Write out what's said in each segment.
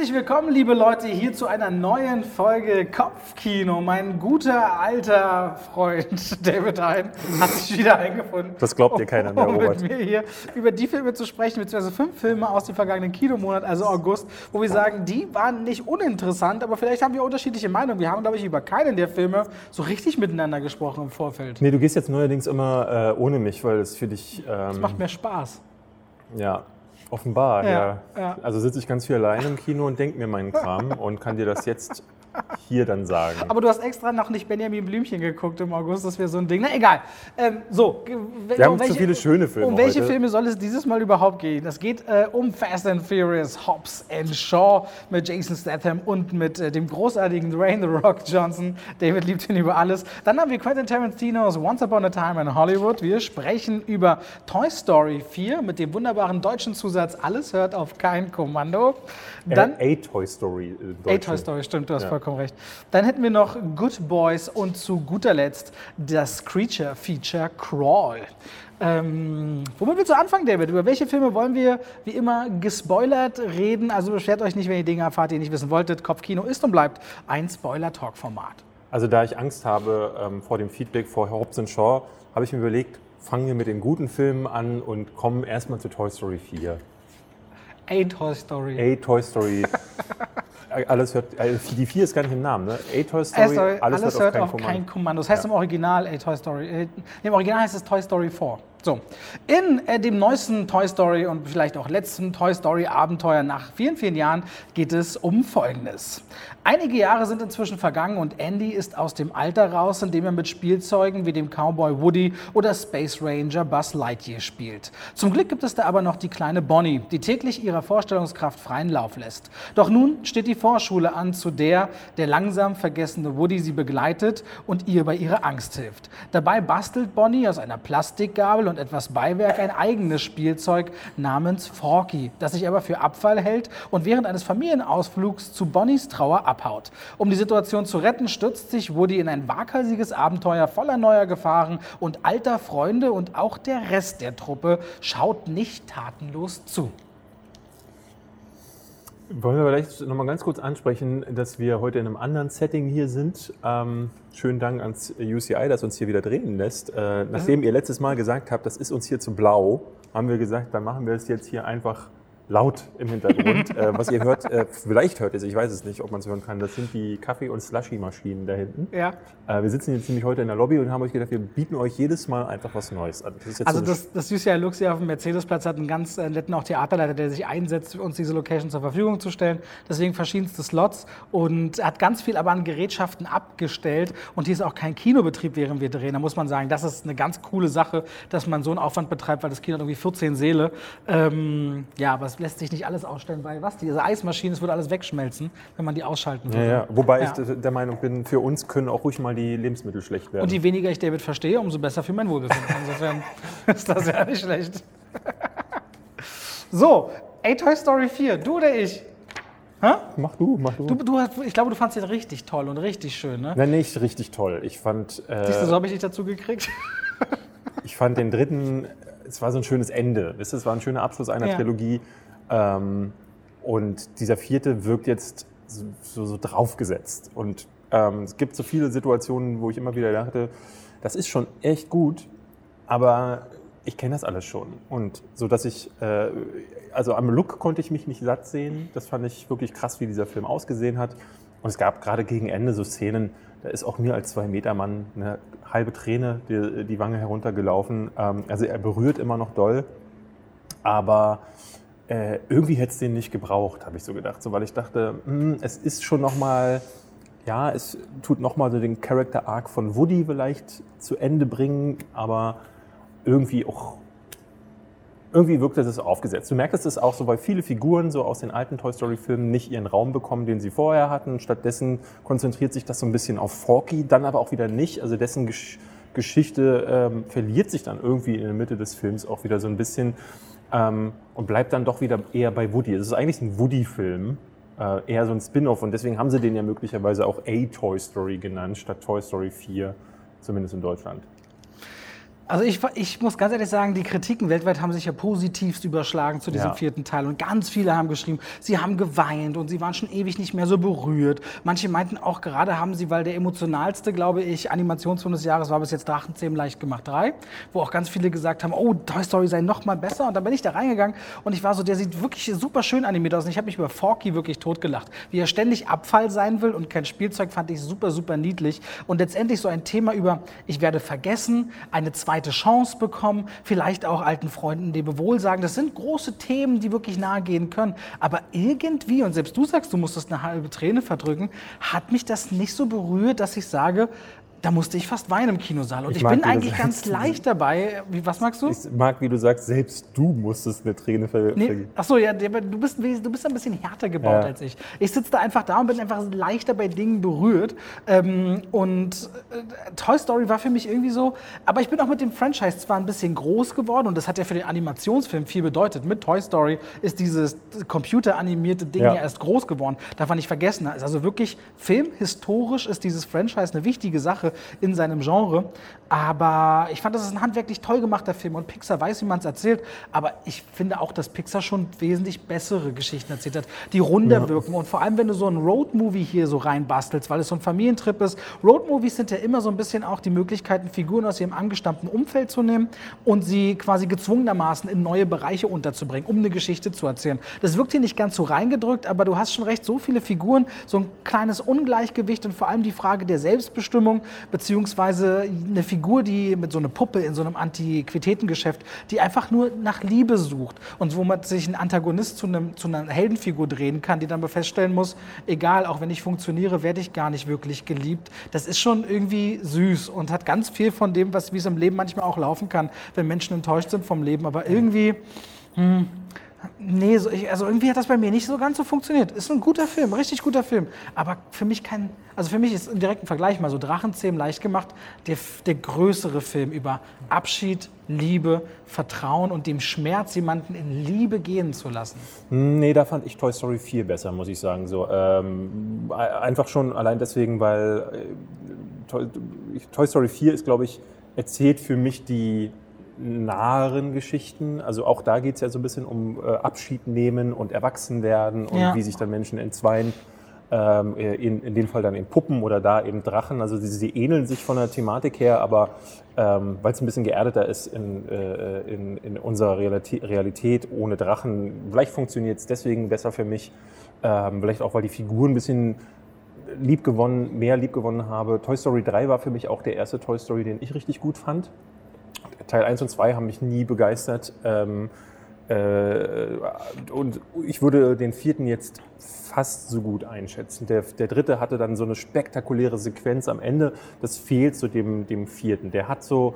Herzlich willkommen, liebe Leute, hier zu einer neuen Folge Kopfkino. Mein guter alter Freund David Hein hat sich wieder eingefunden. Das glaubt ihr keiner mehr, um Robert. mit mir hier über die Filme zu sprechen, beziehungsweise fünf Filme aus dem vergangenen Kinomonat, also August, wo wir sagen, die waren nicht uninteressant, aber vielleicht haben wir unterschiedliche Meinungen. Wir haben, glaube ich, über keinen der Filme so richtig miteinander gesprochen im Vorfeld. Nee, du gehst jetzt neuerdings immer äh, ohne mich, weil es für dich. Ähm, Macht mehr Spaß. ja, offenbar, Ja, ja. Also sitze ich ganz viel allein im Kino und denke mir meinen Kram und kann dir das jetzt hier dann sagen. Aber du hast extra noch nicht Benjamin Blümchen geguckt im August, das wäre so ein Ding. Na egal. Ähm, so, Wir haben um zu viele schöne Filme Um welche heute. Filme soll es dieses Mal überhaupt gehen? Es geht äh, um Fast and Furious, Hobbs and Shaw mit Jason Statham und mit äh, dem großartigen Dwayne The Rock Johnson. David liebt ihn über alles. Dann haben wir Quentin Tarantinos Once Upon a Time in Hollywood. Wir sprechen über Toy Story 4 mit dem wunderbaren deutschen Zusatz Alles hört auf kein Kommando. Dann äh, A Toy Story. Im A. Toy Story, stimmt, du hast Ja. vollkommen recht. Dann hätten wir noch Good Boys und zu guter Letzt das Creature-Feature Crawl. Ähm, womit willst du anfangen, David? Über welche Filme wollen wir wie immer gespoilert reden? Also beschwert euch nicht, wenn ihr Dinge erfahrt, die ihr nicht wissen wolltet. Kopfkino ist und bleibt ein Spoiler-Talk-Format. Also da ich Angst habe ähm, vor dem Feedback vor Hobbs Shaw, habe ich mir überlegt, fangen wir mit den guten Filmen an und kommen erstmal zu Toy Story 4. A Toy Story. A Toy Story. alles hört, äh, die 4 ist gar nicht im Namen, ne? A Toy Story, A Story, alles, hört auf Kommando. kein Kommando. Das heißt im Original A Toy Story. Äh, Im Original heißt es Toy Story 4. So, in äh, dem neuesten Toy Story und vielleicht auch letzten Toy Story Abenteuer nach vielen, vielen Jahren geht es um Folgendes. Einige Jahre sind inzwischen vergangen und Andy ist aus dem Alter raus, in dem er mit Spielzeugen wie dem Cowboy Woody oder Space Ranger Buzz Lightyear spielt. Zum Glück gibt es da aber noch die kleine Bonnie, die täglich ihrer Vorstellungskraft freien Lauf lässt. Doch nun steht die Vorschule an, zu der der langsam vergessene Woody sie begleitet und ihr bei ihrer Angst hilft. Dabei bastelt Bonnie aus einer Plastikgabel und etwas Beiwerk ein eigenes Spielzeug namens Forky, das sich aber für Abfall hält und während eines Familienausflugs zu Bonnies Trauer abhaut. Um die Situation zu retten, stürzt sich Woody in ein waghalsiges Abenteuer voller neuer Gefahren und alter Freunde und auch der Rest der Truppe schaut nicht tatenlos zu. Wollen wir vielleicht noch mal ganz kurz ansprechen, dass wir heute in einem anderen Setting hier sind. Ähm, schönen Dank ans UCI, das uns hier wieder drehen lässt. Äh, nachdem ihr letztes Mal gesagt habt, das ist uns hier zu blau, haben wir gesagt, dann machen wir es jetzt hier einfach laut im Hintergrund. äh, was ihr hört, äh, vielleicht hört ihr es, ich weiß es nicht, ob man es hören kann, das sind die Kaffee- und Slushy-Maschinen da hinten. Ja. Äh, wir sitzen jetzt nämlich heute in der Lobby und haben euch gedacht, wir bieten euch jedes Mal einfach was Neues an. Das Also so das, das UCI Lux hier auf dem Mercedesplatz hat einen ganz äh, netten auch Theaterleiter, der sich einsetzt, uns diese Location zur Verfügung zu stellen. Deswegen verschiedenste Slots und hat ganz viel aber an Gerätschaften abgestellt. Und hier ist auch kein Kinobetrieb, während wir drehen. Da muss man sagen, das ist eine ganz coole Sache, dass man so einen Aufwand betreibt, weil das Kino hat irgendwie 14 Säle. Ähm, ja, aber es lässt sich nicht alles ausstellen, weil was? Diese Eismaschine, es würde alles wegschmelzen, wenn man die ausschalten Ja, würde. ja. Wobei Ja. ich der Meinung bin, für uns können auch ruhig mal die Lebensmittel schlecht werden. Und je weniger ich David verstehe, umso besser für mein Wohlbefinden. Insofern ist das ja nicht schlecht. So, A Toy Story 4, du oder ich? Hä? mach du, mach du. Du, du hast, ich glaube, du fandst den richtig toll und richtig schön, ne? Nein, nicht richtig toll. Ich fand, äh, Siehst du, so habe ich dich dazu gekriegt. ich fand den dritten, es war so ein schönes Ende. Wisst ihr, Es war ein schöner Abschluss einer Ja. Trilogie. Ähm, und dieser vierte wirkt jetzt so, so, draufgesetzt. Und ähm, es gibt so viele Situationen, wo ich immer wieder dachte, das ist schon echt gut, aber ich kenne das alles schon. Und so dass ich, äh, also am Look konnte ich mich nicht satt sehen. Das fand ich wirklich krass, wie dieser Film ausgesehen hat. Und es gab gerade gegen Ende so Szenen, da ist auch mir als zwei Meter Mann eine halbe Träne die, die Wange heruntergelaufen. Ähm, also er berührt immer noch doll, aber äh, irgendwie hätte es den nicht gebraucht, habe ich so gedacht. So, weil ich dachte, hm, es ist schon noch mal, ja, es tut noch mal so den Character Arc von Woody vielleicht zu Ende bringen, aber irgendwie auch irgendwie wirkt es aufgesetzt. Du merkst es auch so, weil viele Figuren so aus den alten Toy Story Filmen nicht ihren Raum bekommen, den sie vorher hatten. Stattdessen konzentriert sich das so ein bisschen auf Forky, dann aber auch wieder nicht. Also dessen Gesch Geschichte ähm, verliert sich dann irgendwie in der Mitte des Films auch wieder so ein bisschen ähm, und bleibt dann doch wieder eher bei Woody. Es ist eigentlich ein Woody-Film, äh, eher so ein Spin-off und deswegen haben sie den ja möglicherweise auch A Toy Story genannt, statt Toy Story 4, zumindest in Deutschland. Also ich, ich muss ganz ehrlich sagen, die Kritiken weltweit haben sich ja positivst überschlagen zu diesem Ja. vierten Teil. Und ganz viele haben geschrieben, sie haben geweint und sie waren schon ewig nicht mehr so berührt. Manche meinten auch gerade haben sie, weil der emotionalste, glaube ich, Animationsfilm des Jahres war bis jetzt Drachenzähmen leicht gemacht 3, wo auch ganz viele gesagt haben, oh, Toy Story sei noch mal besser. Und dann bin ich da reingegangen und ich war so, der sieht wirklich super schön animiert aus. Und ich habe mich über Forky wirklich totgelacht. Wie er ständig Abfall sein will und kein Spielzeug, fand ich super, super niedlich. Und letztendlich so ein Thema über, ich werde vergessen, eine zweite Chance bekommen, vielleicht auch alten Freunden Lebewohl sagen. Das sind große Themen, die wirklich nahe gehen können. Aber irgendwie, und selbst du sagst, du musstest eine halbe Träne verdrücken, hat mich das nicht so berührt, dass ich sage, da musste ich fast weinen im Kinosaal. Und Ich ich, bin eigentlich ganz leicht dabei. Wie, was magst du? Ich mag, wie du sagst, selbst du musstest eine Träne ver Nee, vergießen. ach so, ja, du bist, du bist ein bisschen härter gebaut Ja. als ich. Ich sitze da einfach da und bin einfach leichter bei Dingen berührt. Ähm, und äh, Toy Story war für mich irgendwie so, aber ich bin auch mit dem Franchise zwar ein bisschen groß geworden und das hat ja für den Animationsfilm viel bedeutet. Mit Toy Story ist dieses computeranimierte Ding ja. Ja. erst groß geworden. Darf man nicht vergessen. Ist Also wirklich filmhistorisch ist dieses Franchise eine wichtige Sache in seinem Genre. Aber ich fand, das ist ein handwerklich toll gemachter Film und Pixar weiß, wie man es erzählt. Aber ich finde auch, dass Pixar schon wesentlich bessere Geschichten erzählt hat, die runder wirken. Und vor allem, wenn du so einen Roadmovie hier so reinbastelst, weil es so ein Familientrip ist. Roadmovies sind ja immer so ein bisschen auch die Möglichkeiten, Figuren aus ihrem angestammten Umfeld zu nehmen und sie quasi gezwungenermaßen in neue Bereiche unterzubringen, um eine Geschichte zu erzählen. Das wirkt hier nicht ganz so reingedrückt, aber du hast schon recht, so viele Figuren, so ein kleines Ungleichgewicht und vor allem die Frage der Selbstbestimmung, beziehungsweise eine Figur, die mit so einer Puppe in so einem Antiquitätengeschäft, die einfach nur nach Liebe sucht und wo man sich ein Antagonist zu, einem, zu einer Heldenfigur drehen kann, die dann feststellen muss, egal, auch wenn ich funktioniere, werde ich gar nicht wirklich geliebt. Das ist schon irgendwie süß und hat ganz viel von dem, was wie es im Leben manchmal auch laufen kann, wenn Menschen enttäuscht sind vom Leben. Aber irgendwie, hm, nee, so, ich, also irgendwie hat das bei mir nicht so ganz so funktioniert. Ist ein guter Film, richtig guter Film. Aber für mich kein, also für mich ist im direkten Vergleich mal so Drachenzähmen leicht gemacht, der, der größere Film über Abschied, Liebe, Vertrauen und dem Schmerz, jemanden in Liebe gehen zu lassen. Nee, da fand ich Toy Story 4 besser, muss ich sagen. So, ähm, einfach schon allein deswegen, weil äh, Toy, Toy Story 4 ist, glaube ich, erzählt für mich die naheren Geschichten. Also auch da geht es ja so ein bisschen um äh, Abschied nehmen und Erwachsenwerden und Ja. wie sich dann Menschen entzweien. Ähm, in, in dem Fall dann in Puppen oder da eben Drachen. Also sie, sie ähneln sich von der Thematik her, aber ähm, weil es ein bisschen geerdeter ist in, äh, in, in unserer Realität, Realität ohne Drachen. Vielleicht funktioniert es deswegen besser für mich. Ähm, vielleicht auch, weil die Figuren ein bisschen liebgewonnen, mehr liebgewonnen habe. Toy Story 3 war für mich auch der erste Toy Story, den ich richtig gut fand. Teil 1 und 2 haben mich nie begeistert. Ähm, äh, und ich würde den vierten jetzt fast so gut einschätzen. Der, der dritte hatte dann so eine spektakuläre Sequenz am Ende. Das fehlt so dem, dem vierten. Der hat so,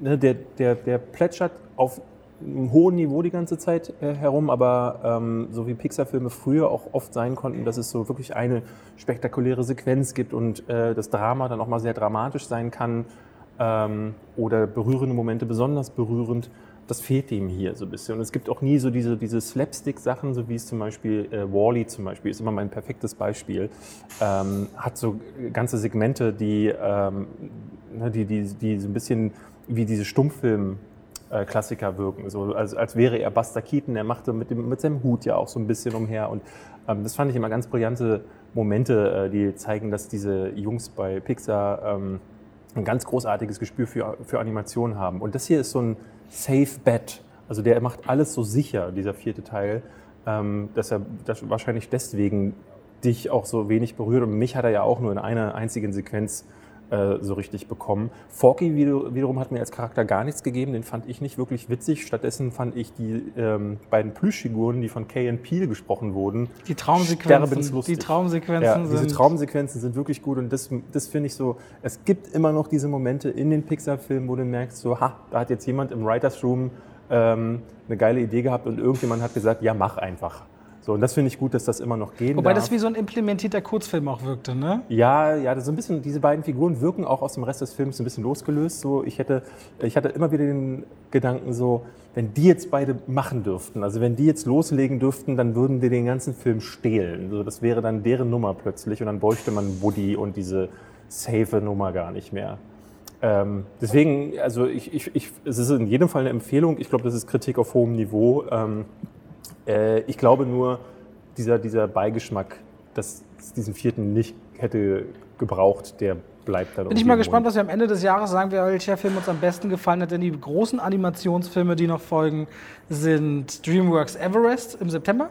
ne, der, der, der plätschert auf einem hohen Niveau die ganze Zeit äh, herum, aber ähm, so wie Pixar-Filme früher auch oft sein konnten, dass es so wirklich eine spektakuläre Sequenz gibt und äh, das Drama dann auch mal sehr dramatisch sein kann ähm, oder berührende Momente besonders berührend. Das fehlt ihm hier so ein bisschen. Und es gibt auch nie so diese, diese Slapstick-Sachen, so wie es zum Beispiel äh, Wally zum Beispiel ist immer mein perfektes Beispiel. Ähm, hat so ganze Segmente, die, ähm, ne, die, die, die so ein bisschen wie diese Stummfilm äh, Klassiker wirken. So, als, als wäre er Buster Keaton, er machte mit, dem, mit seinem Hut ja auch so ein bisschen umher. Und ähm, das fand ich immer ganz brillante Momente, äh, die zeigen, dass diese Jungs bei Pixar ähm, ein ganz großartiges Gespür für, für Animation haben. Und das hier ist so ein Safe Bet. Also der macht alles so sicher, dieser vierte Teil, ähm, dass er dass wahrscheinlich deswegen dich auch so wenig berührt. Und mich hat er ja auch nur in einer einzigen Sequenz äh, so richtig bekommen. Forky wiederum hat mir als Charakter gar nichts gegeben, den fand ich nicht wirklich witzig. Stattdessen fand ich die ähm, beiden Plüschfiguren, die von Kay and Peel gesprochen wurden, Die Traumsequenzen, die Traumsequenzen ja, diese sind Traumsequenzen sind wirklich gut und das, das finde ich so, es gibt immer noch diese Momente in den Pixar-Filmen, wo du merkst, so, ha, da hat jetzt jemand im Writers Room ähm, eine geile Idee gehabt und irgendjemand hat gesagt, ja, mach einfach. So, und das finde ich gut, dass das immer noch gehen Wobei darf. das wie so ein implementierter Kurzfilm auch wirkte, ne? Ja, ja, das ist ein bisschen, diese beiden Figuren wirken auch aus dem Rest des Films ein bisschen losgelöst. So, ich hätte, ich hatte immer wieder den Gedanken so, wenn die jetzt beide machen dürften, also wenn die jetzt loslegen dürften, dann würden die den ganzen Film stehlen. So, das wäre dann deren Nummer plötzlich und dann bräuchte man Woody und diese safe Nummer gar nicht mehr. Ähm, deswegen, also ich, ich, ich, es ist in jedem Fall eine Empfehlung. Ich glaube, das ist Kritik auf hohem Niveau. Ähm, äh, ich glaube nur, dieser, dieser Beigeschmack, dass es diesen vierten nicht hätte gebraucht, der bleibt dann. Bin ich mal gespannt, was wir am Ende des Jahres sagen, welcher Film uns am besten gefallen hat. Denn die großen Animationsfilme, die noch folgen, sind DreamWorks Everest im September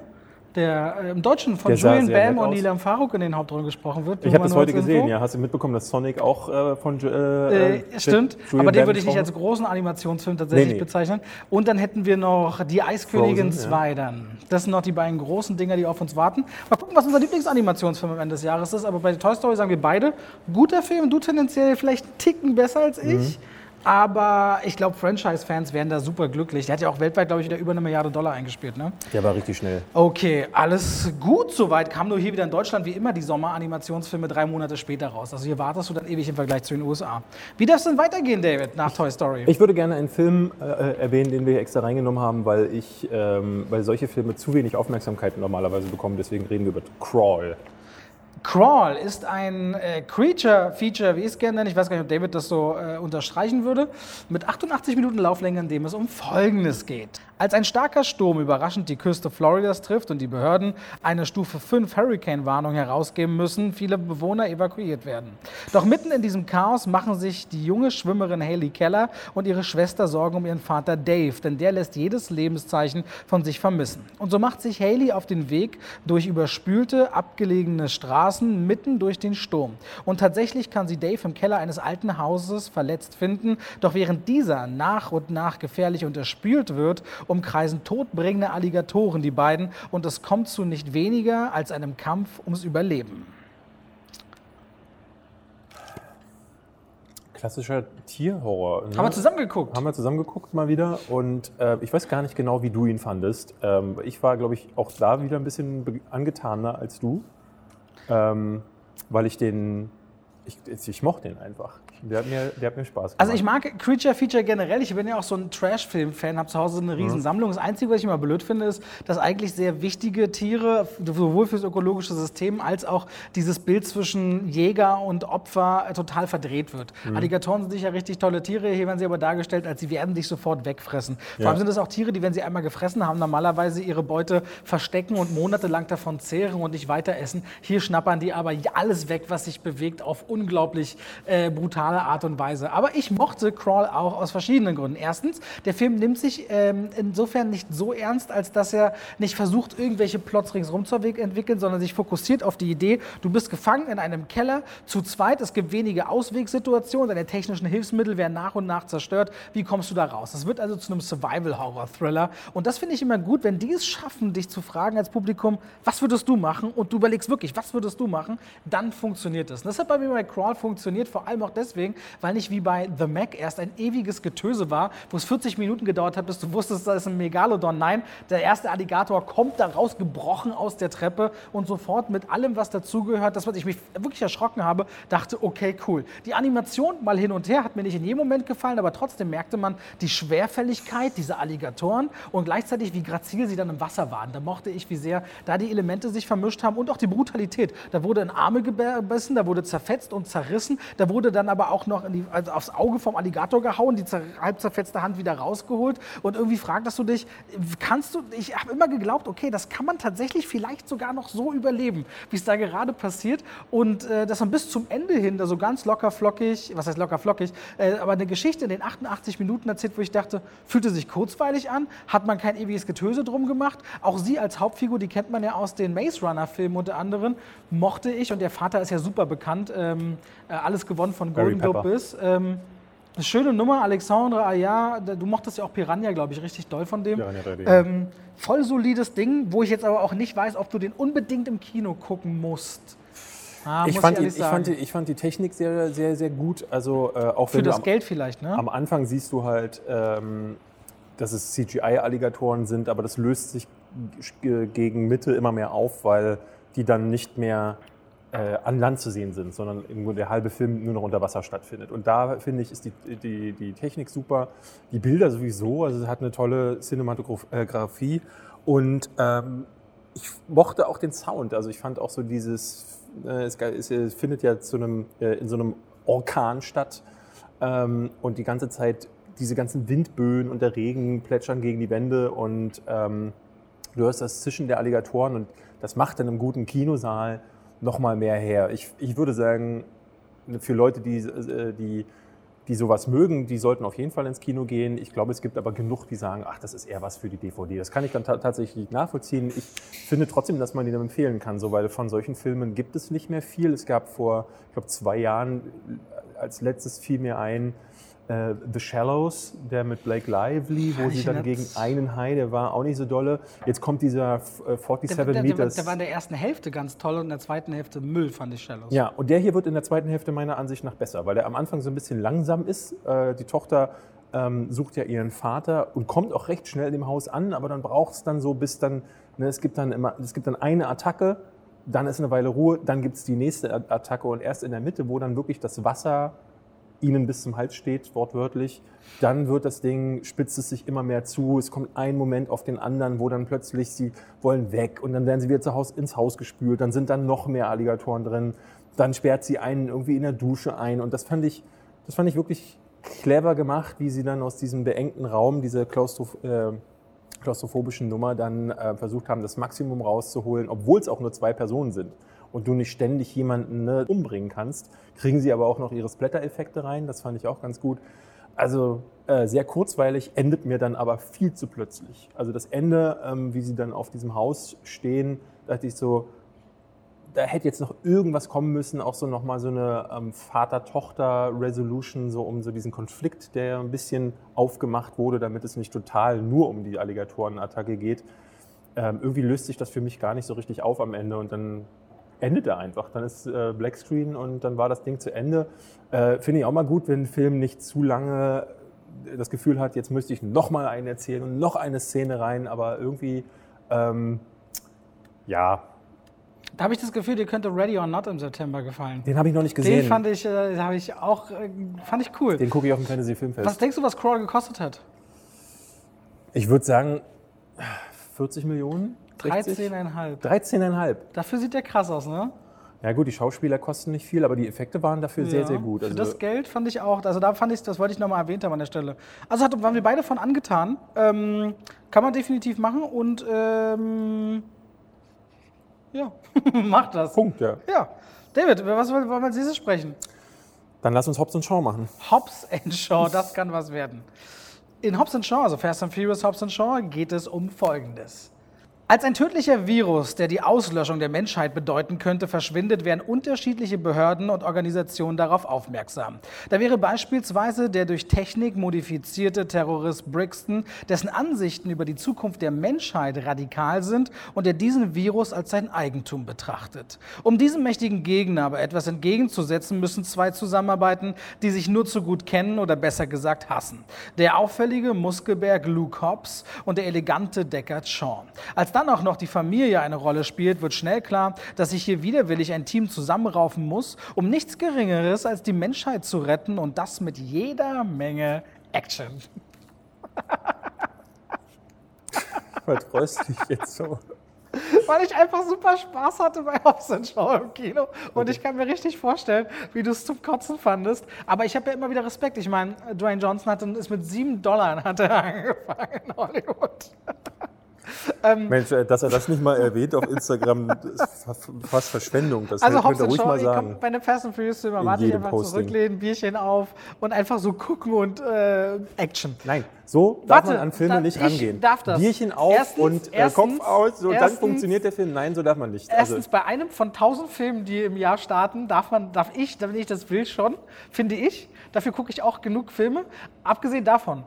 der äh, im Deutschen von Der Julian Bam und. Nilam Farouk in den Hauptrollen gesprochen wird. Ich habe das heute gesehen, ja. Hast du mitbekommen, dass Sonic auch äh, von Ju- Äh, äh, stimmt, Julian aber den Bam würde ich nicht als großen Animationsfilm tatsächlich Nee, nee. bezeichnen. Und dann hätten wir noch Die Eiskönigin Frozen, 2 dann. Das sind noch die beiden großen Dinger, die auf uns warten. Mal gucken, was unser Lieblingsanimationsfilm am Ende des Jahres ist. Aber bei Toy Story sagen wir beide, guter Film, du tendenziell vielleicht einen Ticken besser als ich. Mhm. Aber ich glaube, Franchise-Fans wären da super glücklich. Der hat ja auch weltweit, glaube ich, wieder über eine Milliarde Dollar eingespielt. Ne? Der war richtig schnell. Okay, alles gut soweit. Kam nur hier wieder in Deutschland wie immer die Sommeranimationsfilme drei Monate später raus. Also hier wartest du dann ewig im Vergleich zu den USA. Wie darf es denn weitergehen, David, nach Toy Story? Ich würde gerne einen Film äh, erwähnen, den wir extra reingenommen haben, weil ich, ähm, weil solche Filme zu wenig Aufmerksamkeit normalerweise bekommen. Deswegen reden wir über Crawl. Crawl ist ein äh, Creature-Feature, wie ich es gerne nenne. Ich weiß gar nicht, ob David das so äh, unterstreichen würde. Mit 88 Minuten Lauflänge, in dem es um Folgendes geht. Als ein starker Sturm überraschend die Küste Floridas trifft und die Behörden eine Stufe 5 Hurricane-Warnung herausgeben müssen, viele Bewohner evakuiert werden. Doch mitten in diesem Chaos machen sich die junge Schwimmerin Haley Keller und ihre Schwester Sorgen um ihren Vater Dave, denn der lässt jedes Lebenszeichen von sich vermissen. Und so macht sich Haley auf den Weg durch überspülte, abgelegene Straßen mitten durch den Sturm. Und tatsächlich kann sie Dave im Keller eines alten Hauses verletzt finden, doch während dieser nach und nach gefährlich unterspült wird, umkreisen todbringende Alligatoren die beiden und es kommt zu nicht weniger als einem Kampf ums Überleben. Klassischer Tierhorror. Ne? Haben wir zusammen geguckt? Haben wir zusammen geguckt mal wieder und äh, ich weiß gar nicht genau, wie du ihn fandest. Ähm, ich war, glaube ich, auch da wieder ein bisschen angetaner als du, ähm, weil ich den, ich, ich mochte den einfach. Der hat mir, der hat mir Spaß gemacht. Also ich mag Creature Feature generell. Ich bin ja auch so ein Trash-Film-Fan, habe zu Hause eine riesen Sammlung. Das Einzige, was ich immer blöd finde, ist, dass eigentlich sehr wichtige Tiere, sowohl fürs ökologische System als auch dieses Bild zwischen Jäger und Opfer äh, total verdreht wird. Alligatoren sind sicher richtig tolle Tiere, hier werden sie aber dargestellt, als sie werden dich sofort wegfressen. Vor Ja. allem sind es auch Tiere, die, wenn sie einmal gefressen haben, normalerweise ihre Beute verstecken und monatelang davon zehren und nicht weiter essen. Hier schnappern die aber alles weg, was sich bewegt, auf unglaublich äh, brutale Art und Weise. Aber ich mochte Crawl auch aus verschiedenen Gründen. Erstens, der Film nimmt sich ähm, insofern nicht so ernst, als dass er nicht versucht, irgendwelche Plots ringsherum zu entwickeln, sondern sich fokussiert auf die Idee, du bist gefangen in einem Keller, zu zweit, es gibt wenige Auswegsituationen, deine technischen Hilfsmittel werden nach und nach zerstört. Wie kommst du da raus? Das wird also zu einem Survival-Horror-Thriller. Und das finde ich immer gut, wenn die es schaffen, dich zu fragen als Publikum, was würdest du machen? Und du überlegst wirklich, was würdest du machen? Dann funktioniert das. Und das hat bei mir bei Crawl funktioniert, vor allem auch deswegen, weil nicht wie bei The Mac erst ein ewiges Getöse war, wo es 40 Minuten gedauert hat, bis du wusstest, da ist ein Megalodon. Nein, der erste Alligator kommt da raus, gebrochen aus der Treppe und sofort mit allem, was dazugehört, das, was ich mich wirklich erschrocken habe, dachte, okay, cool. Die Animation mal hin und her hat mir nicht in jedem Moment gefallen, aber trotzdem merkte man die Schwerfälligkeit dieser Alligatoren und gleichzeitig, wie grazil sie dann im Wasser waren. Da mochte ich, wie sehr da die Elemente sich vermischt haben und auch die Brutalität. Da wurde in Arme gebissen, da wurde zerfetzt und zerrissen, da wurde dann aber auch noch die, also aufs Auge vom Alligator gehauen, die zer, halb zerfetzte Hand wieder rausgeholt. Und irgendwie fragtest du dich, kannst du, ich habe immer geglaubt, okay, das kann man tatsächlich vielleicht sogar noch so überleben, wie es da gerade passiert. Und äh, dass man bis zum Ende hin da so ganz locker flockig, was heißt locker flockig, äh, aber eine Geschichte in den 88 Minuten erzählt, wo ich dachte, fühlte sich kurzweilig an, hat man kein ewiges Getöse drum gemacht. Auch sie als Hauptfigur, die kennt man ja aus den Maze Runner Filmen unter anderem, mochte ich. Und der Vater ist ja super bekannt, ähm, äh, alles gewonnen von Golden Pepper. bis. Ähm, eine schöne Nummer, Alexandre Aya, du mochtest ja auch Piranha, glaube ich, richtig doll von dem. 3D. Ähm, voll solides Ding, wo ich jetzt aber auch nicht weiß, ob du den unbedingt im Kino gucken musst. Ah, ich, fand die, ehrlich ich, fand die, ich fand die Technik sehr, sehr, sehr gut. Also äh, auch Für das am, Geld vielleicht, ne? am Anfang siehst du halt, ähm, dass es CGI-Alligatoren sind, aber das löst sich g- gegen Mitte immer mehr auf, weil die dann nicht mehr äh, an Land zu sehen sind, sondern der halbe Film nur noch unter Wasser stattfindet. Und da finde ich, ist die, die, die Technik super, die Bilder sowieso, also es hat eine tolle Cinematografie und ähm, ich mochte auch den Sound. Also ich fand auch so dieses, äh, es, es äh, findet ja zu einem, äh, in so einem Orkan statt. ähm, und die ganze Zeit diese ganzen Windböen und der Regen plätschern gegen die Wände und ähm, du hörst das Zischen der Alligatoren und das macht dann im guten Kinosaal nochmal mehr her. Ich, ich würde sagen, für Leute, die, äh, die, die sowas mögen, die sollten auf jeden Fall ins Kino gehen. Ich glaube, es gibt aber genug, die sagen, ach, das ist eher was für die DVD. Das kann ich dann tatsächlich nachvollziehen. Ich finde trotzdem, dass man den empfehlen kann, so, weil von solchen Filmen gibt es nicht mehr viel. Es gab vor, ich glaube, zwei Jahren als letztes fiel mir ein, äh, The Shallows, der mit Blake Lively, wo sie dann gegen einen Hai, der war auch nicht so dolle. Jetzt kommt dieser äh, 47 der, der, Meters. Der, der, war in der ersten Hälfte ganz toll und in der zweiten Hälfte Müll, fand ich Shallows. Ja, und der hier wird in der zweiten Hälfte meiner Ansicht nach besser, weil der am Anfang so ein bisschen langsam ist. Äh, die Tochter ähm, sucht ja ihren Vater und kommt auch recht schnell im Haus an, aber dann braucht es dann so, bis dann, ne, es gibt dann immer, es gibt dann eine Attacke, dann ist eine Weile Ruhe, dann gibt es die nächste Attacke und erst in der Mitte, wo dann wirklich das Wasser ihnen bis zum Hals steht, wortwörtlich, dann wird das Ding, spitzt es sich immer mehr zu. Es kommt ein Moment auf den anderen, wo dann plötzlich sie wollen weg und dann werden sie wieder zu Hause ins Haus gespült. Dann sind dann noch mehr Alligatoren drin. Dann sperrt sie einen irgendwie in der Dusche ein. Und das fand ich, das fand ich wirklich clever gemacht, wie sie dann aus diesem beengten Raum, diese Klaustroph äh, klaustrophobischen Nummer, dann äh, versucht haben, das Maximum rauszuholen, obwohl es auch nur zwei Personen sind und du nicht ständig jemanden ne, umbringen kannst, kriegen sie aber auch noch ihre Splatter-Effekte rein. Das fand ich auch ganz gut. Also äh, sehr kurzweilig, endet mir dann aber viel zu plötzlich. Also das Ende, ähm, wie sie dann auf diesem Haus stehen, dachte ich so, da hätte jetzt noch irgendwas kommen müssen, auch so nochmal so eine ähm, Vater-Tochter-Resolution, so um so diesen Konflikt, der ein bisschen aufgemacht wurde, damit es nicht total nur um die Alligatorenattacke geht. Ähm, irgendwie löst sich das für mich gar nicht so richtig auf am Ende und dann endet er einfach. Dann ist äh, Blackscreen und dann war das Ding zu Ende. Äh, Finde ich auch mal gut, wenn ein Film nicht zu lange das Gefühl hat, jetzt müsste ich noch mal einen erzählen und noch eine Szene rein, aber irgendwie, ähm, ja. Da habe ich das Gefühl, dir könnte Ready or Not im September gefallen. Den habe ich noch nicht gesehen. Den fand ich, äh, ich auch, äh, fand ich cool. Den gucke ich auf dem Fantasy Filmfest. Was denkst du, was Crawl gekostet hat? Ich würde sagen 40 Millionen. 13,5. 13,5. Dafür sieht der krass aus, ne? Ja gut, die Schauspieler kosten nicht viel, aber die Effekte waren dafür ja, sehr, sehr gut. Also für das Geld fand ich auch, also da fand ich, das wollte ich nochmal erwähnt haben an der Stelle. Also hat, waren wir beide von angetan. Ähm, kann man definitiv machen und ähm, ja, macht das. Punkt, ja. Ja. David, über was wollen wir als nächstes sprechen? Dann lass uns Hobbs Shaw machen. Hobbs Shaw, das kann was werden. In Hobbs Shaw, also Fast and Furious Hobbs Shaw, geht es um Folgendes. Als ein tödlicher Virus, der die Auslöschung der Menschheit bedeuten könnte, verschwindet, werden unterschiedliche Behörden und Organisationen darauf aufmerksam. Da wäre beispielsweise der durch Technik modifizierte Terrorist Brixton, dessen Ansichten über die Zukunft der Menschheit radikal sind und der diesen Virus als sein Eigentum betrachtet. Um diesem mächtigen Gegner aber etwas entgegenzusetzen, müssen zwei zusammenarbeiten, die sich nur zu gut kennen oder besser gesagt hassen. Der auffällige Muskelberg Luke Hobbs und der elegante Deckard Shaw. Als dann auch noch die Familie eine Rolle spielt, wird schnell klar, dass sich hier widerwillig ein Team zusammenraufen muss, um nichts Geringeres als die Menschheit zu retten und das mit jeder Menge Action. Du dich jetzt so? Weil ich einfach super Spaß hatte bei Hobbs Show im Kino. Und ich kann mir richtig vorstellen, wie du es zum Kotzen fandest. Aber ich habe ja immer wieder Respekt. Ich meine, Dwayne Johnson hat, ist mit sieben Dollar hat er angefangen in Hollywood. Ähm, Mensch, äh, dass er das nicht mal erwähnt auf Instagram, ist fast Verschwendung. Das also könnte ruhig mal sagen. Bei einem Fast and Furious Film ich einfach Posting. zurücklehnen, Bierchen auf und einfach so gucken und äh, Action. Nein, so darf Warte, man an Filme nicht rangehen. darf das. Bierchen auf erstens, und äh, Kopf aus, so erstens, dann funktioniert der Film. Nein, so darf man nicht. Also erstens, also, bei einem von tausend Filmen, die im Jahr starten, darf man, darf ich, wenn ich das will, schon, finde ich. Dafür gucke ich auch genug Filme. Abgesehen davon,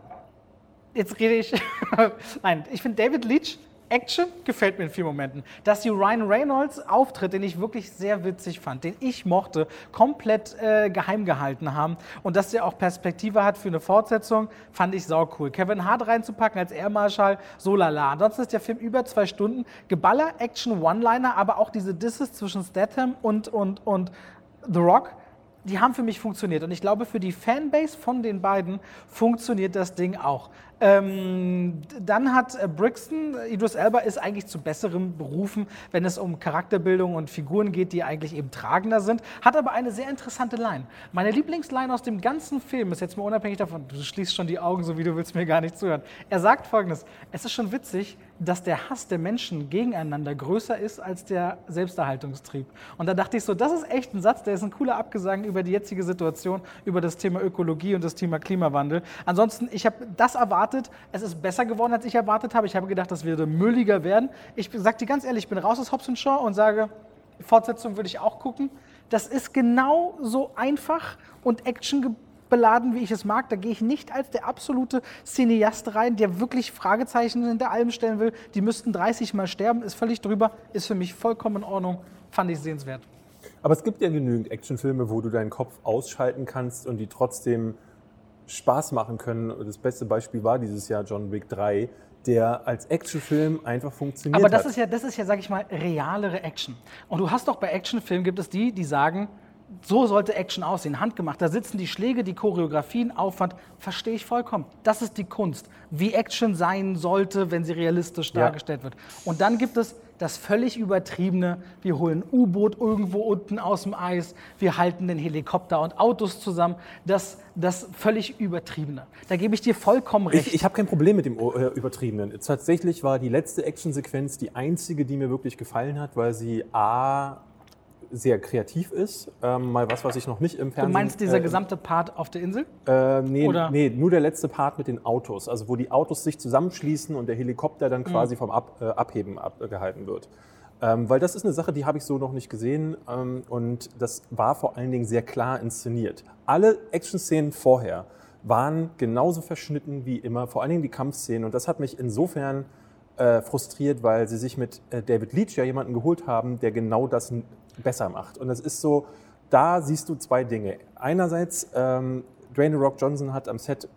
jetzt rede ich. Nein, ich finde David Leach Action gefällt mir in vielen Momenten. Dass die Ryan Reynolds Auftritt, den ich wirklich sehr witzig fand, den ich mochte, komplett äh, geheim gehalten haben und dass der auch Perspektive hat für eine Fortsetzung, fand ich sau cool. Kevin Hart reinzupacken als Air Marshal, so lala. Ansonsten ist der Film über zwei Stunden. Geballer, Action, One-Liner, aber auch diese Disses zwischen Statham und, und, und The Rock die haben für mich funktioniert. Und ich glaube, für die Fanbase von den beiden funktioniert das Ding auch. Ähm, dann hat äh, Brixton, Idris Elba ist eigentlich zu besseren Berufen, wenn es um Charakterbildung und Figuren geht, die eigentlich eben tragender sind, hat aber eine sehr interessante Line. Meine Lieblingsline aus dem ganzen Film ist jetzt mal unabhängig davon, du schließt schon die Augen, so wie du willst mir gar nicht zuhören. Er sagt folgendes, es ist schon witzig, dass der Hass der Menschen gegeneinander größer ist als der Selbsterhaltungstrieb. Und da dachte ich so, das ist echt ein Satz, der ist ein cooler Abgesang über die jetzige Situation, über das Thema Ökologie und das Thema Klimawandel. Ansonsten, ich habe das erwartet, es ist besser geworden, als ich erwartet habe. Ich habe gedacht, das würde mülliger werden. Ich sage dir ganz ehrlich, ich bin raus aus Hobbs Shaw und sage, Fortsetzung würde ich auch gucken. Das ist genau so einfach und Action beladen, wie ich es mag. Da gehe ich nicht als der absolute Cineast rein, der wirklich Fragezeichen hinter allem stellen will. Die müssten 30 Mal sterben, ist völlig drüber, ist für mich vollkommen in Ordnung, fand ich sehenswert. Aber es gibt ja genügend Actionfilme, wo du deinen Kopf ausschalten kannst und die trotzdem Spaß machen können. Das beste Beispiel war dieses Jahr John Wick 3, der als Actionfilm einfach funktioniert. Aber das hat. ist ja, das ist ja, sag ich mal, realere Action. Und du hast doch bei Actionfilmen gibt es die, die sagen, so sollte Action aussehen, handgemacht. Da sitzen die Schläge, die Choreografien, Aufwand, verstehe ich vollkommen. Das ist die Kunst, wie Action sein sollte, wenn sie realistisch ja. dargestellt wird. Und dann gibt es das völlig übertriebene, wir holen ein U-Boot irgendwo unten aus dem Eis, wir halten den Helikopter und Autos zusammen, das, das völlig übertriebene. Da gebe ich dir vollkommen recht. Ich, ich habe kein Problem mit dem äh, Übertriebenen. Tatsächlich war die letzte Actionsequenz die einzige, die mir wirklich gefallen hat, weil sie A sehr kreativ ist. Ähm, mal was, was ich noch nicht im Fernsehen... Du meinst dieser äh, gesamte Part auf der Insel? Äh, nee, nee, nur der letzte Part mit den Autos. Also wo die Autos sich zusammenschließen und der Helikopter dann quasi mhm. vom Ab, äh, Abheben abgehalten wird. Ähm, weil das ist eine Sache, die habe ich so noch nicht gesehen ähm, und das war vor allen Dingen sehr klar inszeniert. Alle Action-Szenen vorher waren genauso verschnitten wie immer, vor allen Dingen die Kampfszenen und das hat mich insofern äh, frustriert, weil sie sich mit äh, David Leach ja jemanden geholt haben, der genau das besser macht. Und das ist so, da siehst du zwei Dinge. Einerseits, ähm, Dwayne Rock Johnson hat am Set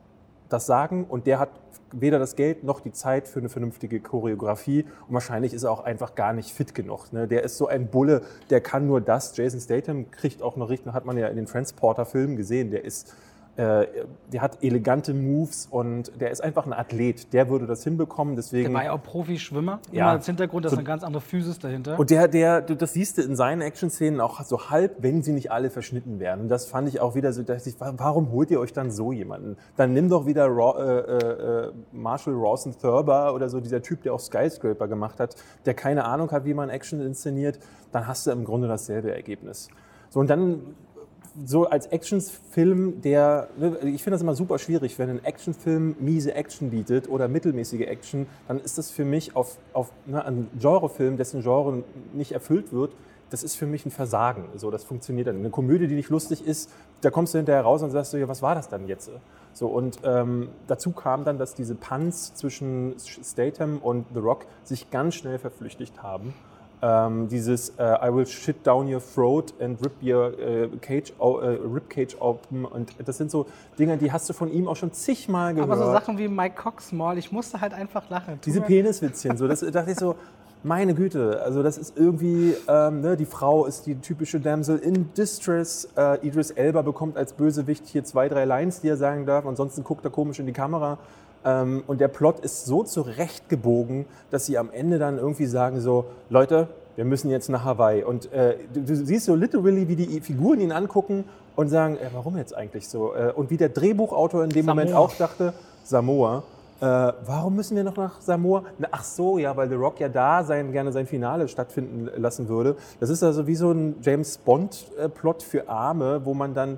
das Sagen und der hat weder das Geld noch die Zeit für eine vernünftige Choreografie und wahrscheinlich ist er auch einfach gar nicht fit genug. Ne? Der ist so ein Bulle, der kann nur das. Jason Statham kriegt auch noch richtig, hat man ja in den Transporter-Filmen gesehen, der ist der hat elegante Moves und der ist einfach ein Athlet. Der würde das hinbekommen. Deswegen, der war ja auch Profi-Schwimmer. Ja. als Hintergrund, da ist so, eine ganz andere Physis dahinter. Und der, der, das siehst du in seinen Action-Szenen auch so halb, wenn sie nicht alle verschnitten werden. Und das fand ich auch wieder so, dass ich, warum holt ihr euch dann so jemanden? Dann nimm doch wieder Raw, äh, äh, Marshall Rawson Thurber oder so, dieser Typ, der auch Skyscraper gemacht hat, der keine Ahnung hat, wie man Action inszeniert. Dann hast du im Grunde dasselbe Ergebnis. So, und dann so als Actionfilm, der, ich finde das immer super schwierig, wenn ein Actionfilm miese Action bietet oder mittelmäßige Action, dann ist das für mich auf, auf ne, ein Genrefilm, dessen Genre nicht erfüllt wird, das ist für mich ein Versagen. So, das funktioniert dann. Eine Komödie, die nicht lustig ist, da kommst du hinterher raus und sagst du, ja, was war das dann jetzt? So, und ähm, dazu kam dann, dass diese Punts zwischen Statham und The Rock sich ganz schnell verflüchtigt haben. Ähm, dieses äh, I will shit down your throat and rip your äh, cage, äh, rib cage open und das sind so Dinge, die hast du von ihm auch schon zigmal gehört. Aber so Sachen wie Mike Coxmall, ich musste halt einfach lachen. Diese Peniswitzchen, so das dachte ich so, meine Güte, also das ist irgendwie, ähm, ne, die Frau ist die typische Damsel in Distress. Äh, Idris Elba bekommt als Bösewicht hier zwei, drei Lines, die er sagen darf, ansonsten guckt er komisch in die Kamera. Ähm, und der Plot ist so zurechtgebogen, dass sie am Ende dann irgendwie sagen so, Leute, wir müssen jetzt nach Hawaii. Und äh, du, du, siehst so literally, wie die Figuren ihn angucken und sagen, äh, warum jetzt eigentlich so? Äh, und wie der Drehbuchautor in dem Samoa. Moment auch dachte, Samoa. Äh, warum müssen wir noch nach Samoa? Na, ach so, ja, weil The Rock ja da sein, gerne sein Finale stattfinden lassen würde. Das ist also wie so ein James Bond-Plot für Arme, wo man dann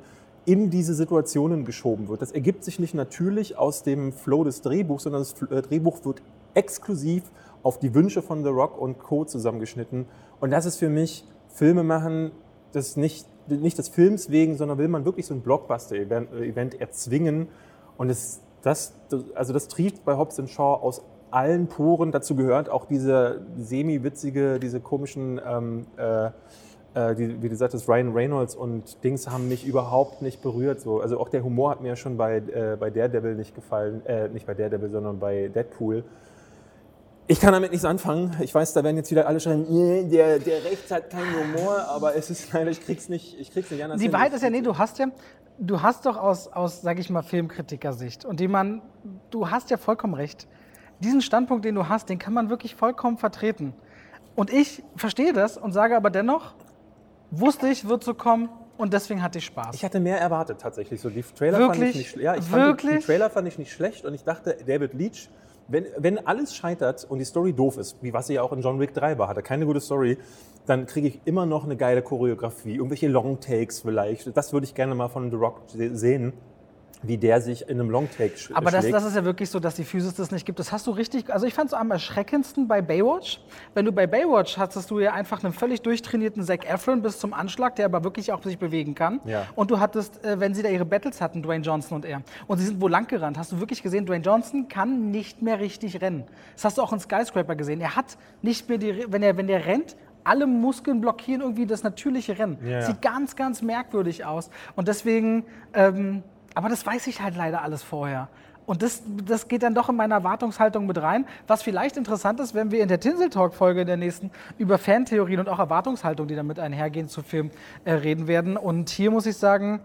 in diese Situationen geschoben wird. Das ergibt sich nicht natürlich aus dem Flow des Drehbuchs, sondern das äh, Drehbuch wird exklusiv auf die Wünsche von The Rock und Co. zusammengeschnitten. Und das ist für mich Filme machen, das nicht, nicht des Films wegen, sondern will man wirklich so ein Blockbuster-Event erzwingen. Und das, das, also das trieft bei Hobbs Shaw aus allen Poren. Dazu gehört auch diese semi-witzige, diese komischen ähm, äh, äh, die, wie du sagtest, Ryan Reynolds und Dings haben mich überhaupt nicht berührt. So. Also auch der Humor hat mir schon bei, äh, bei Daredevil nicht gefallen, äh, nicht bei Daredevil, sondern bei Deadpool. Ich kann damit nichts anfangen. Ich weiß, da werden jetzt wieder alle schreien, "Nee, der, der rechts hat keinen Humor, aber es ist leider, ich krieg's nicht, ich krieg's nicht anders. Die. Wahrheit ist ja, nee, du hast ja, du hast doch aus, aus sag ich mal, Filmkritikersicht und die man, du hast ja vollkommen recht. Diesen Standpunkt, den du hast, den kann man wirklich vollkommen vertreten. Und ich verstehe das und sage aber dennoch, wusste ich, wird so kommen und deswegen hatte ich Spaß. Ich hatte mehr erwartet tatsächlich. So die Trailer fand Wirklich? ich nicht, ja, ich fand die, Wirklich? Trailer fand ich nicht schlecht und ich dachte, David Leach, wenn, wenn alles scheitert und die Story doof ist, wie was sie ja auch in John Wick 3 war, hatte keine gute Story, dann kriege ich immer noch eine geile Choreografie, irgendwelche Long Takes vielleicht. Das würde ich gerne mal von The Rock se- sehen, wie der sich in einem Long Take sch Aber das, schlägt. das ist ja wirklich so, dass die Physis das nicht gibt. Das hast du richtig. Also ich fand es am erschreckendsten bei Baywatch. Wenn du bei Baywatch hattest du ja einfach einen völlig durchtrainierten Zac Efron bis zum Anschlag, der aber wirklich auch sich bewegen kann. Ja. Und du hattest, äh, wenn sie da ihre Battles hatten, Dwayne Johnson und er, und sie sind wo lang gerannt, hast du wirklich gesehen, Dwayne Johnson kann nicht mehr richtig rennen. Das hast du auch in Skyscraper gesehen. Er hat nicht mehr die, wenn er, wenn der rennt, alle Muskeln blockieren irgendwie das natürliche Rennen. Ja, ja. Sieht ganz, ganz merkwürdig aus. Und deswegen, ähm, aber das weiß ich halt leider alles vorher. Und das, das geht dann doch in meine Erwartungshaltung mit rein. Was vielleicht interessant ist, wenn wir in der Tinsel Talk-Folge in der nächsten über Fantheorien und auch Erwartungshaltung, die damit einhergehen, zu Film äh, reden werden. Und hier muss ich sagen,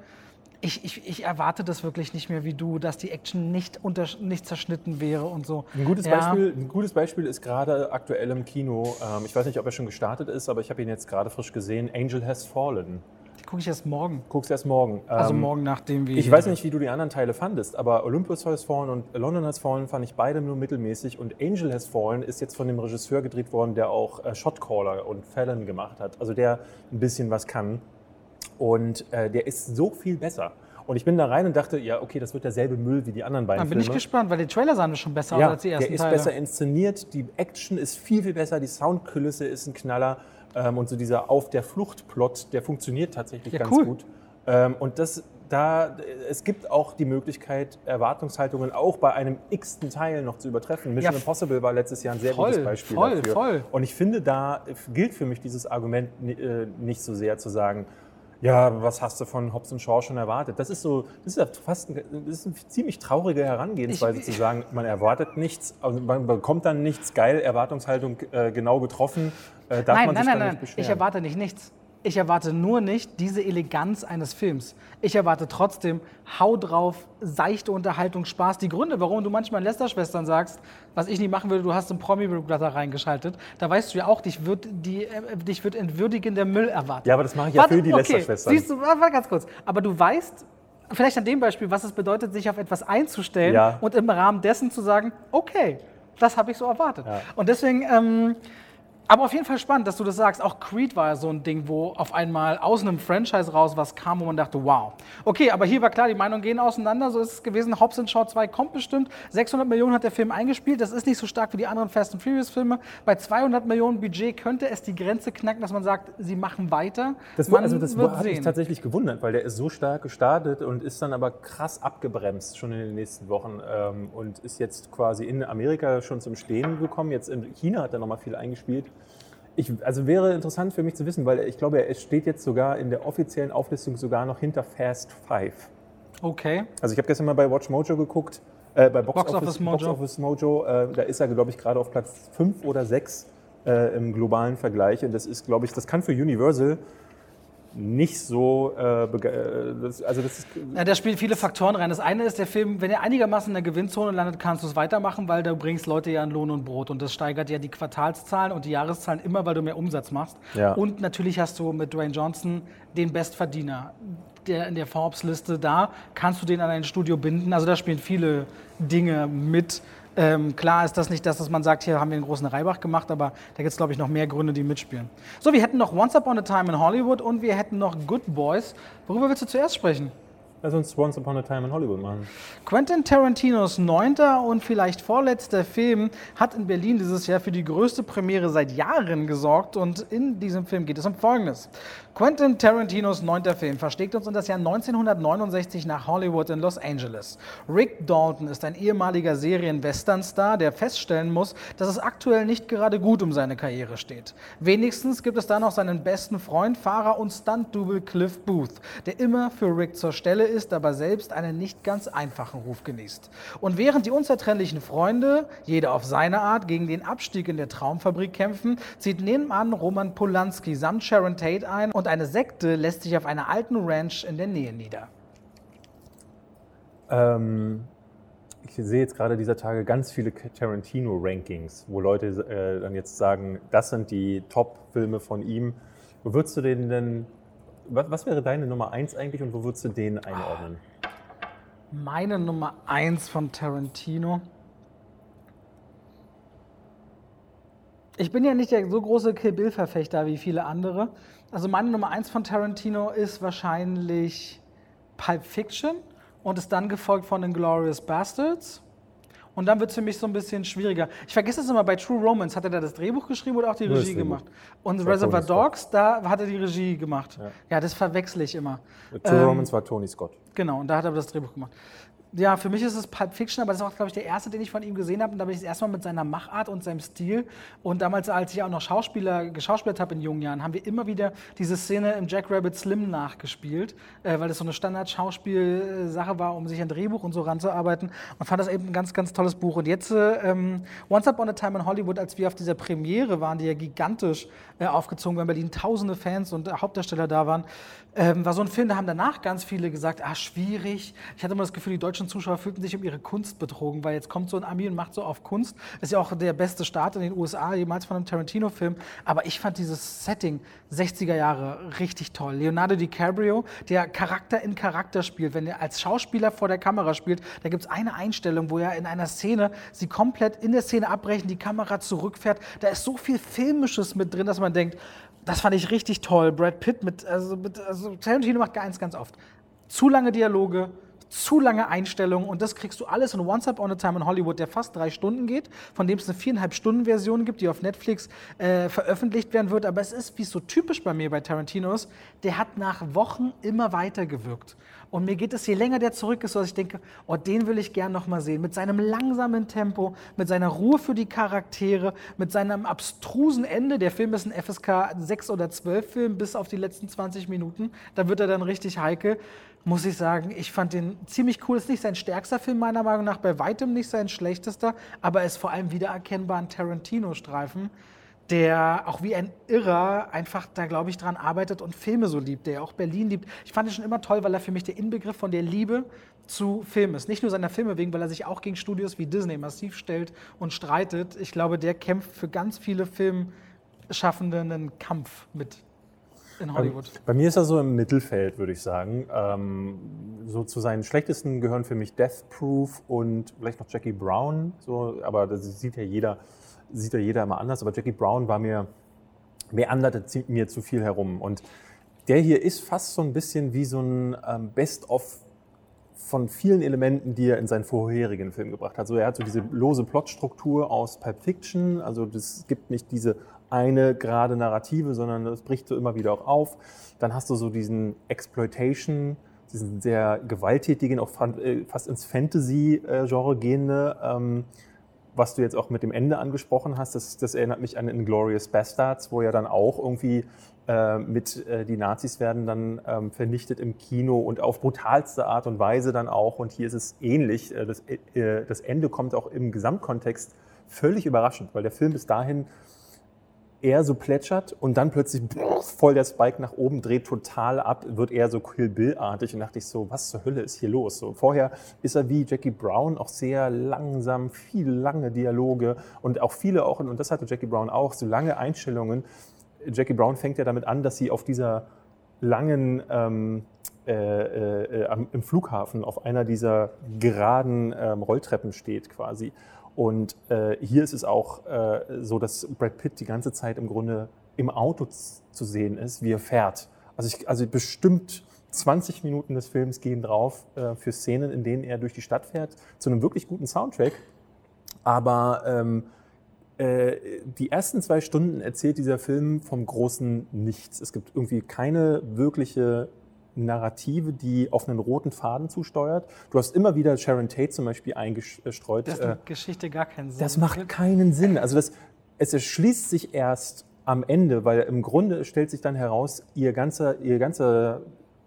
ich, ich, ich erwarte das wirklich nicht mehr wie du, dass die Action nicht, unter, nicht zerschnitten wäre und so. Ein gutes, Ja. Beispiel, ein gutes Beispiel ist gerade aktuell im Kino, ähm, ich weiß nicht, ob er schon gestartet ist, aber ich habe ihn jetzt gerade frisch gesehen, Angel Has Fallen. Gucke ich erst morgen. Guckst erst morgen. Also Ähm, morgen, nachdem wir. Ich weiß nicht, wie du die anderen Teile fandest, aber Olympus Has Fallen und London Has Fallen fand ich beide nur mittelmäßig und Angel Has Fallen ist jetzt von dem Regisseur gedreht worden, der auch äh, Shotcaller und Fallon gemacht hat, also der ein bisschen was kann und äh, der ist so viel besser. Und ich bin da rein und dachte, ja, okay, das wird derselbe Müll wie die anderen beiden Dann bin Filme. ich gespannt, weil die Trailer sahen schon besser Ja, aus als die ersten der ist Teile. besser inszeniert, die Action ist viel, viel besser, die Soundkulisse ist ein Knaller ähm, und so dieser Auf der Flucht-Plot, der funktioniert tatsächlich Ja, ganz cool. gut. Ähm, und das, da, es gibt auch die Möglichkeit, Erwartungshaltungen auch bei einem x-ten Teil noch zu übertreffen. Mission Ja, Impossible war letztes Jahr ein sehr voll, gutes Beispiel voll, dafür. voll. Und ich finde, da gilt für mich dieses Argument äh, nicht so sehr zu sagen, ja, was hast du von Hobbs und Shaw schon erwartet? Das ist so, das ist ja fast ein, das ist eine ziemlich traurige Herangehensweise Ich- zu sagen, man erwartet nichts, also man bekommt dann nichts, geil, Erwartungshaltung äh, genau getroffen, äh, darf Nein, man nein, sich nein, dann nein. nicht beschweren. Ich erwarte nicht nichts. Ich erwarte nur nicht diese Eleganz eines Films. Ich erwarte trotzdem Hau drauf, seichte Unterhaltung, Spaß. Die Gründe, warum du manchmal in Lester-Schwestern sagst, was ich nie machen würde, du hast einen promi da reingeschaltet, da weißt du ja auch, dich wird, die, äh, dich wird entwürdigender Müll erwartet. Ja, aber das mache ich ja für die okay. Lester-Schwestern. Siehst du, warte ganz kurz. Aber du weißt, vielleicht an dem Beispiel, was es bedeutet, sich auf etwas einzustellen Ja. und im Rahmen dessen zu sagen, okay, das habe ich so erwartet. Ja. Und deswegen, ähm, aber auf jeden Fall spannend, dass du das sagst. Auch Creed war ja so ein Ding, wo auf einmal aus einem Franchise raus was kam, wo man dachte, wow. Okay, aber hier war klar, die Meinungen gehen auseinander. So ist es gewesen. Hobbs Shaw 2 kommt bestimmt. 600 Millionen hat der Film eingespielt. Das ist nicht so stark wie die anderen Fast and Furious Filme. Bei 200 Millionen Budget könnte es die Grenze knacken, dass man sagt, sie machen weiter. Das, man also das wird hat mich tatsächlich gewundert, weil der ist so stark gestartet und ist dann aber krass abgebremst schon in den nächsten Wochen ähm, und ist jetzt quasi in Amerika schon zum Stehen gekommen. Jetzt in China hat er nochmal viel eingespielt. Ich, also wäre interessant für mich zu wissen, weil ich glaube, er steht jetzt sogar in der offiziellen Auflistung sogar noch hinter Fast Five. Okay. Also ich habe gestern mal bei Watch Mojo geguckt, äh, bei Box, Box Office, Office Mojo. Box Office Mojo äh, da ist er, glaube ich, gerade auf Platz 5 oder 6 äh, im globalen Vergleich. Und das ist, glaube ich, das kann für Universal nicht so, äh, äh, das, also das ist, Ja, da spielen viele Faktoren rein. Das eine ist, der Film, wenn er einigermaßen in der Gewinnzone landet, kannst du es weitermachen, weil du bringst Leute ja in Lohn und Brot. Und das steigert ja die Quartalszahlen und die Jahreszahlen immer, weil du mehr Umsatz machst. Ja. Und natürlich hast du mit Dwayne Johnson den Bestverdiener. Der in der Forbes-Liste da, kannst du den an ein Studio binden. Also da spielen viele Dinge mit. Ähm, klar ist das nicht das, dass man sagt, hier haben wir einen großen Reibach gemacht, aber da gibt es, glaube ich, noch mehr Gründe, die mitspielen. So, wir hätten noch Once Upon a Time in Hollywood und wir hätten noch Good Boys. Worüber willst du zuerst sprechen? Lass uns Once Upon a Time in Hollywood machen. Quentin Tarantinos neunter und vielleicht vorletzter Film hat in Berlin dieses Jahr für die größte Premiere seit Jahren gesorgt und in diesem Film geht es um Folgendes. Quentin Tarantinos neunter Film versteckt uns in das Jahr 1969 nach Hollywood in Los Angeles. Rick Dalton ist ein ehemaliger Serien-Western-Star, der feststellen muss, dass es aktuell nicht gerade gut um seine Karriere steht. Wenigstens gibt es da noch seinen besten Freund, Fahrer und Stunt-Double Cliff Booth, der immer für Rick zur Stelle ist, aber selbst einen nicht ganz einfachen Ruf genießt. Und während die unzertrennlichen Freunde, jeder auf seine Art, gegen den Abstieg in der Traumfabrik kämpfen, zieht nebenan Roman Polanski samt Sharon Tate ein und eine Sekte lässt sich auf einer alten Ranch in der Nähe nieder. Ähm, ich sehe jetzt gerade dieser Tage ganz viele Tarantino-Rankings, wo Leute äh, dann jetzt sagen, das sind die Top-Filme von ihm. Würdest du den denn, was, was, wäre deine Nummer eins eigentlich und wo würdest du den einordnen? Meine Nummer eins von Tarantino. Ich bin ja nicht der so große Kill Bill-Verfechter wie viele andere. Also meine Nummer eins von Tarantino ist wahrscheinlich Pulp Fiction und ist dann gefolgt von den Glorious Bastards. Und dann wird es für mich so ein bisschen schwieriger. Ich vergesse es immer, bei True Romance hat er da das Drehbuch geschrieben oder auch die Regie gemacht. Und Reservoir Dogs, da hat er die Regie gemacht. Ja, ja das verwechsel ich immer. True ähm, Romance war Tony Scott. Genau, und da hat er das Drehbuch gemacht ja, für mich ist es Pulp Fiction, aber das ist auch, glaube ich, der erste, den ich von ihm gesehen habe. Und da bin ich das erste mit seiner Machart und seinem Stil. Und damals, als ich auch noch Schauspieler geschauspielert habe in jungen Jahren, haben wir immer wieder diese Szene im Jack Rabbit Slim nachgespielt, äh, weil das so eine Standard-Schauspielsache war, um sich ein Drehbuch und so ranzuarbeiten. Und fand das eben ein ganz, ganz tolles Buch. Und jetzt, äh, ähm, Once Upon a Time in Hollywood, als wir auf dieser Premiere waren, die ja gigantisch äh, aufgezogen war in Berlin, tausende Fans und Hauptdarsteller da waren, ähm, war so ein Film, da haben danach ganz viele gesagt, ah, schwierig. Ich hatte immer das Gefühl, die deutschen Zuschauer fühlten sich um ihre Kunst betrogen, weil jetzt kommt so ein Ami und macht so auf Kunst. Ist ja auch der beste Start in den USA jemals von einem Tarantino-Film. Aber ich fand dieses Setting 60er Jahre richtig toll. Leonardo DiCaprio, der Charakter in Charakter spielt, wenn er als Schauspieler vor der Kamera spielt, da gibt es eine Einstellung, wo er in einer Szene sie komplett in der Szene abbrechen, die Kamera zurückfährt. Da ist so viel Filmisches mit drin, dass man denkt, das fand ich richtig toll. Brad Pitt mit, also, mit, also Tarantino macht eins ganz oft. Zu lange Dialoge, zu lange Einstellungen und das kriegst du alles in Once Upon a Time in Hollywood, der fast drei Stunden geht, von dem es eine viereinhalb Stunden Version gibt, die auf Netflix äh, veröffentlicht werden wird. Aber es ist, wie es so typisch bei mir bei Tarantino ist, der hat nach Wochen immer weiter gewirkt. Und mir geht es, je länger der zurück ist, dass ich denke, oh, den will ich gern noch mal sehen. Mit seinem langsamen Tempo, mit seiner Ruhe für die Charaktere, mit seinem abstrusen Ende. Der Film ist ein FSK 6 oder 12 Film bis auf die letzten 20 Minuten. Da wird er dann richtig heikel muss ich sagen, ich fand den ziemlich cool. Ist nicht sein stärkster Film meiner Meinung nach, bei weitem nicht sein schlechtester, aber er ist vor allem wiedererkennbar ein Tarantino-Streifen, der auch wie ein Irrer einfach da, glaube ich, dran arbeitet und Filme so liebt, der auch Berlin liebt. Ich fand ihn schon immer toll, weil er für mich der Inbegriff von der Liebe zu Filmen ist. Nicht nur seiner Filme wegen, weil er sich auch gegen Studios wie Disney massiv stellt und streitet. Ich glaube, der kämpft für ganz viele Filmschaffende einen Kampf mit in Hollywood? Bei mir ist er so im Mittelfeld, würde ich sagen. Ähm, so zu seinen schlechtesten gehören für mich Death Proof und vielleicht noch Jackie Brown. So, aber das sieht ja jeder, sieht ja jeder immer anders. Aber Jackie Brown war mir, meanderte mir zu viel herum. Und der hier ist fast so ein bisschen wie so ein ähm, Best-of von vielen Elementen, die er in seinen vorherigen Film gebracht hat. Also er hat so diese lose Plotstruktur aus Pulp Fiction, also es gibt nicht diese eine gerade Narrative, sondern es bricht so immer wieder auch auf. Dann hast du so diesen Exploitation, diesen sehr gewalttätigen, auch äh, fast ins Fantasy-Genre gehende, ähm, was du jetzt auch mit dem Ende angesprochen hast, das, das erinnert mich an Inglourious Bastards, wo ja dann auch irgendwie äh, mit äh, die Nazis werden dann ähm, vernichtet im Kino und auf brutalste Art und Weise dann auch. Und hier ist es ähnlich. Äh, das, äh, das Ende kommt auch im Gesamtkontext völlig überraschend, weil der Film bis dahin eher so plätschert und dann plötzlich voll der Spike nach oben dreht total ab, wird eher so Kill Bill-artig und dachte ich so, was zur Hölle ist hier los? So, vorher ist er wie Jackie Brown auch sehr langsam, viel lange Dialoge und auch viele auch, und das hatte Jackie Brown auch, so lange Einstellungen. Jackie Brown fängt ja damit an, dass sie auf dieser langen ähm, äh, äh, äh im Flughafen auf einer dieser geraden ähm, Rolltreppen steht quasi und äh, hier ist es auch äh, so, dass Brad Pitt die ganze Zeit im Grunde im Auto zu sehen ist, wie er fährt. Also, ich, also bestimmt 20 Minuten des Films gehen drauf äh, für Szenen, in denen er durch die Stadt fährt, zu einem wirklich guten Soundtrack. Aber ähm, äh, die ersten zwei Stunden erzählt dieser Film vom großen Nichts. Es gibt irgendwie keine wirkliche Narrative, die auf einen roten Faden zusteuert. Du hast immer wieder Sharon Tate zum Beispiel eingestreut. Das macht äh, Geschichte gar keinen Sinn. Das macht keinen Sinn. Also das, es erschließt sich erst am Ende, weil im Grunde stellt sich dann heraus, ihr ganzer, ihr ganzer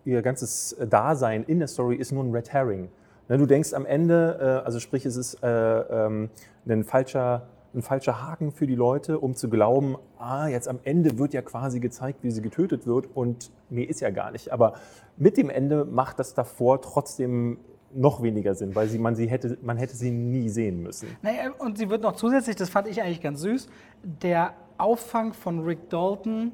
ihr ganzes Dasein in der Story ist nur ein Red Herring. Ne, du denkst am Ende, äh, also sprich, es ist äh, ähm, ein falscher ein falscher Haken für die Leute, um zu glauben, ah, jetzt am Ende wird ja quasi gezeigt, wie sie getötet wird und nee, ist ja gar nicht. Aber mit dem Ende macht das davor trotzdem noch weniger Sinn, weil sie, man, sie hätte, man hätte sie nie sehen müssen. Naja, und sie wird noch zusätzlich, das fand ich eigentlich ganz süß, der Auffang von Rick Dalton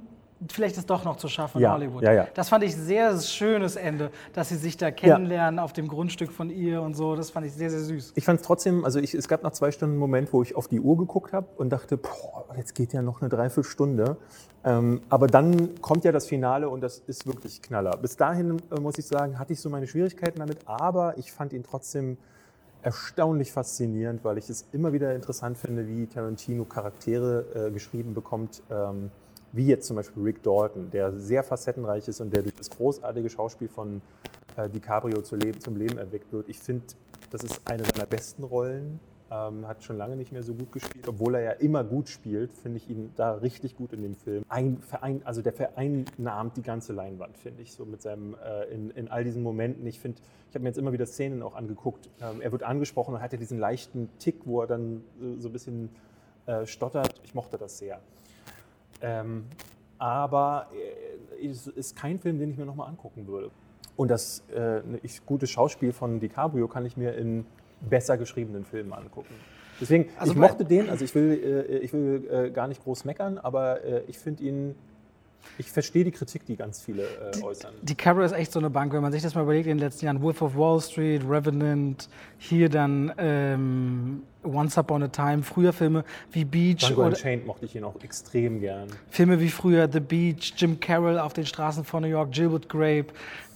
vielleicht ist doch noch zu schaffen ja, in Hollywood. Ja, ja. Das fand ich sehr schönes Ende, dass sie sich da kennenlernen auf dem Grundstück von ihr und so. Das fand ich sehr, sehr süß. Ich fand es trotzdem, also ich, es gab nach zwei Stunden einen Moment, wo ich auf die Uhr geguckt habe und dachte, boah, jetzt geht ja noch eine Dreiviertelstunde. Ähm, aber dann kommt ja das Finale und das ist wirklich Knaller. Bis dahin, äh, muss ich sagen, hatte ich so meine Schwierigkeiten damit, aber ich fand ihn trotzdem erstaunlich faszinierend, weil ich es immer wieder interessant finde, wie Tarantino Charaktere äh, geschrieben bekommt. Ähm, wie jetzt zum Beispiel Rick Dalton, der sehr facettenreich ist und der durch das großartige Schauspiel von äh, DiCaprio zu leben, zum Leben erweckt wird. Ich finde, das ist eine seiner besten Rollen. Ähm, hat schon lange nicht mehr so gut gespielt, obwohl er ja immer gut spielt, finde ich ihn da richtig gut in dem Film. Ein Verein, also der vereinnahmt die ganze Leinwand, finde ich, so mit seinem, äh, in, in all diesen Momenten. Ich finde, ich habe mir jetzt immer wieder Szenen auch angeguckt. Ähm, er wird angesprochen und hat ja diesen leichten Tick, wo er dann äh, so ein bisschen äh, stottert. Ich mochte das sehr. Ähm, aber äh, es ist kein Film, den ich mir nochmal angucken würde. Und das äh, gute Schauspiel von DiCaprio kann ich mir in besser geschriebenen Filmen angucken. Deswegen, also ich mochte den, also ich will, äh, ich will äh, gar nicht groß meckern, aber äh, ich finde ihn ich verstehe die Kritik, die ganz viele äh, äußern. Die, die Carol ist echt so eine Bank, wenn man sich das mal überlegt in den letzten Jahren. Wolf of Wall Street, Revenant, hier dann ähm, Once Upon a Time, früher Filme wie Beach. Django Unchained mochte ich ihn auch extrem gern. Filme wie früher The Beach, Jim Carroll auf den Straßen von New York, Gilbert Grape.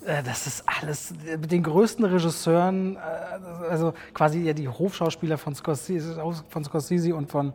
Äh, das ist alles mit den größten Regisseuren, äh, also quasi ja die Hofschauspieler von Scorsese, von Scorsese und von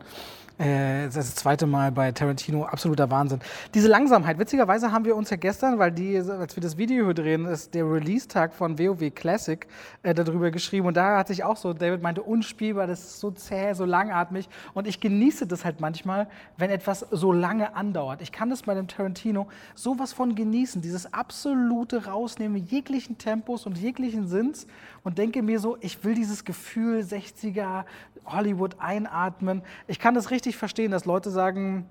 äh, das, zweite Mal bei Tarantino, absoluter Wahnsinn. Diese Langsamkeit, witzigerweise haben wir uns ja gestern, weil die, als wir das Video hier drehen, ist der Release-Tag von WoW Classic äh, darüber geschrieben. Und da hatte ich auch so, David meinte, unspielbar, das ist so zäh, so langatmig. Und ich genieße das halt manchmal, wenn etwas so lange andauert. Ich kann das bei dem Tarantino sowas von genießen, dieses absolute Rausnehmen jeglichen Tempos und jeglichen Sinns und denke mir so, ich will dieses Gefühl 60er Hollywood einatmen. Ich kann das richtig verstehen, dass Leute sagen,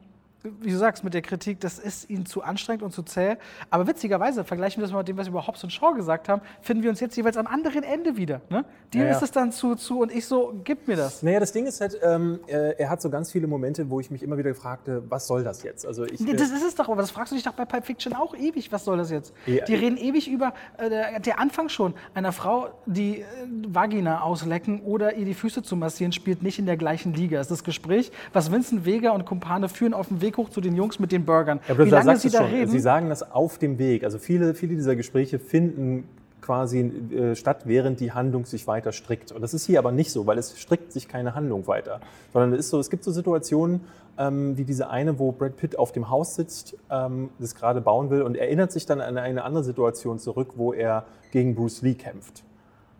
wie du sagst, mit der Kritik, das ist ihnen zu anstrengend und zu zäh. Aber witzigerweise, vergleichen wir das mal mit dem, was wir über Hobbs und Shaw gesagt haben, finden wir uns jetzt jeweils am anderen Ende wieder. Ne? Dir ja, ist es dann zu, zu und ich so, gib mir das. Naja, das Ding ist halt, ähm, äh, er hat so ganz viele Momente, wo ich mich immer wieder fragte, was soll das jetzt? Also ich, äh, das ist es doch, aber das fragst du dich doch bei Pulp Fiction auch ewig, was soll das jetzt? Ja, die reden ewig über, äh, der, der, Anfang schon, einer Frau, die äh, Vagina auslecken oder ihr die Füße zu massieren, spielt nicht in der gleichen Liga. Das ist das Gespräch, was Vincent Vega und Kumpane führen auf dem Weg hoch zu den Jungs mit den Burgern. Ja, Wie lange sie da schon. reden? Sie sagen das auf dem Weg. Also viele, viele dieser Gespräche finden quasi äh, statt, während die Handlung sich weiter strickt. Und das ist hier aber nicht so, weil es strickt sich keine Handlung weiter. Sondern es ist so, es gibt so Situationen, ähm, wie diese eine, wo Brad Pitt auf dem Haus sitzt, ähm, das gerade bauen will und erinnert sich dann an eine andere Situation zurück, wo er gegen Bruce Lee kämpft.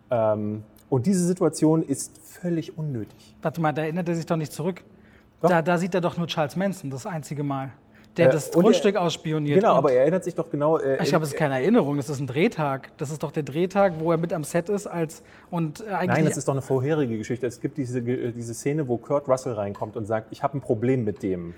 Ähm, und diese Situation ist völlig unnötig. Warte mal, da erinnert er sich doch nicht zurück. Da, da, sieht er doch nur Charles Manson, das einzige Mal. Der äh, das Grundstück er, ausspioniert. Genau, aber er erinnert sich doch genau. Äh, ich glaube, es keine Erinnerung, das ist ein Drehtag. Das ist doch der Drehtag, wo er mit am Set ist als und äh, eigentlich. Nein, das ist doch eine vorherige Geschichte. Es gibt diese, diese Szene, wo Kurt Russell reinkommt und sagt, ich habe ein Problem mit dem.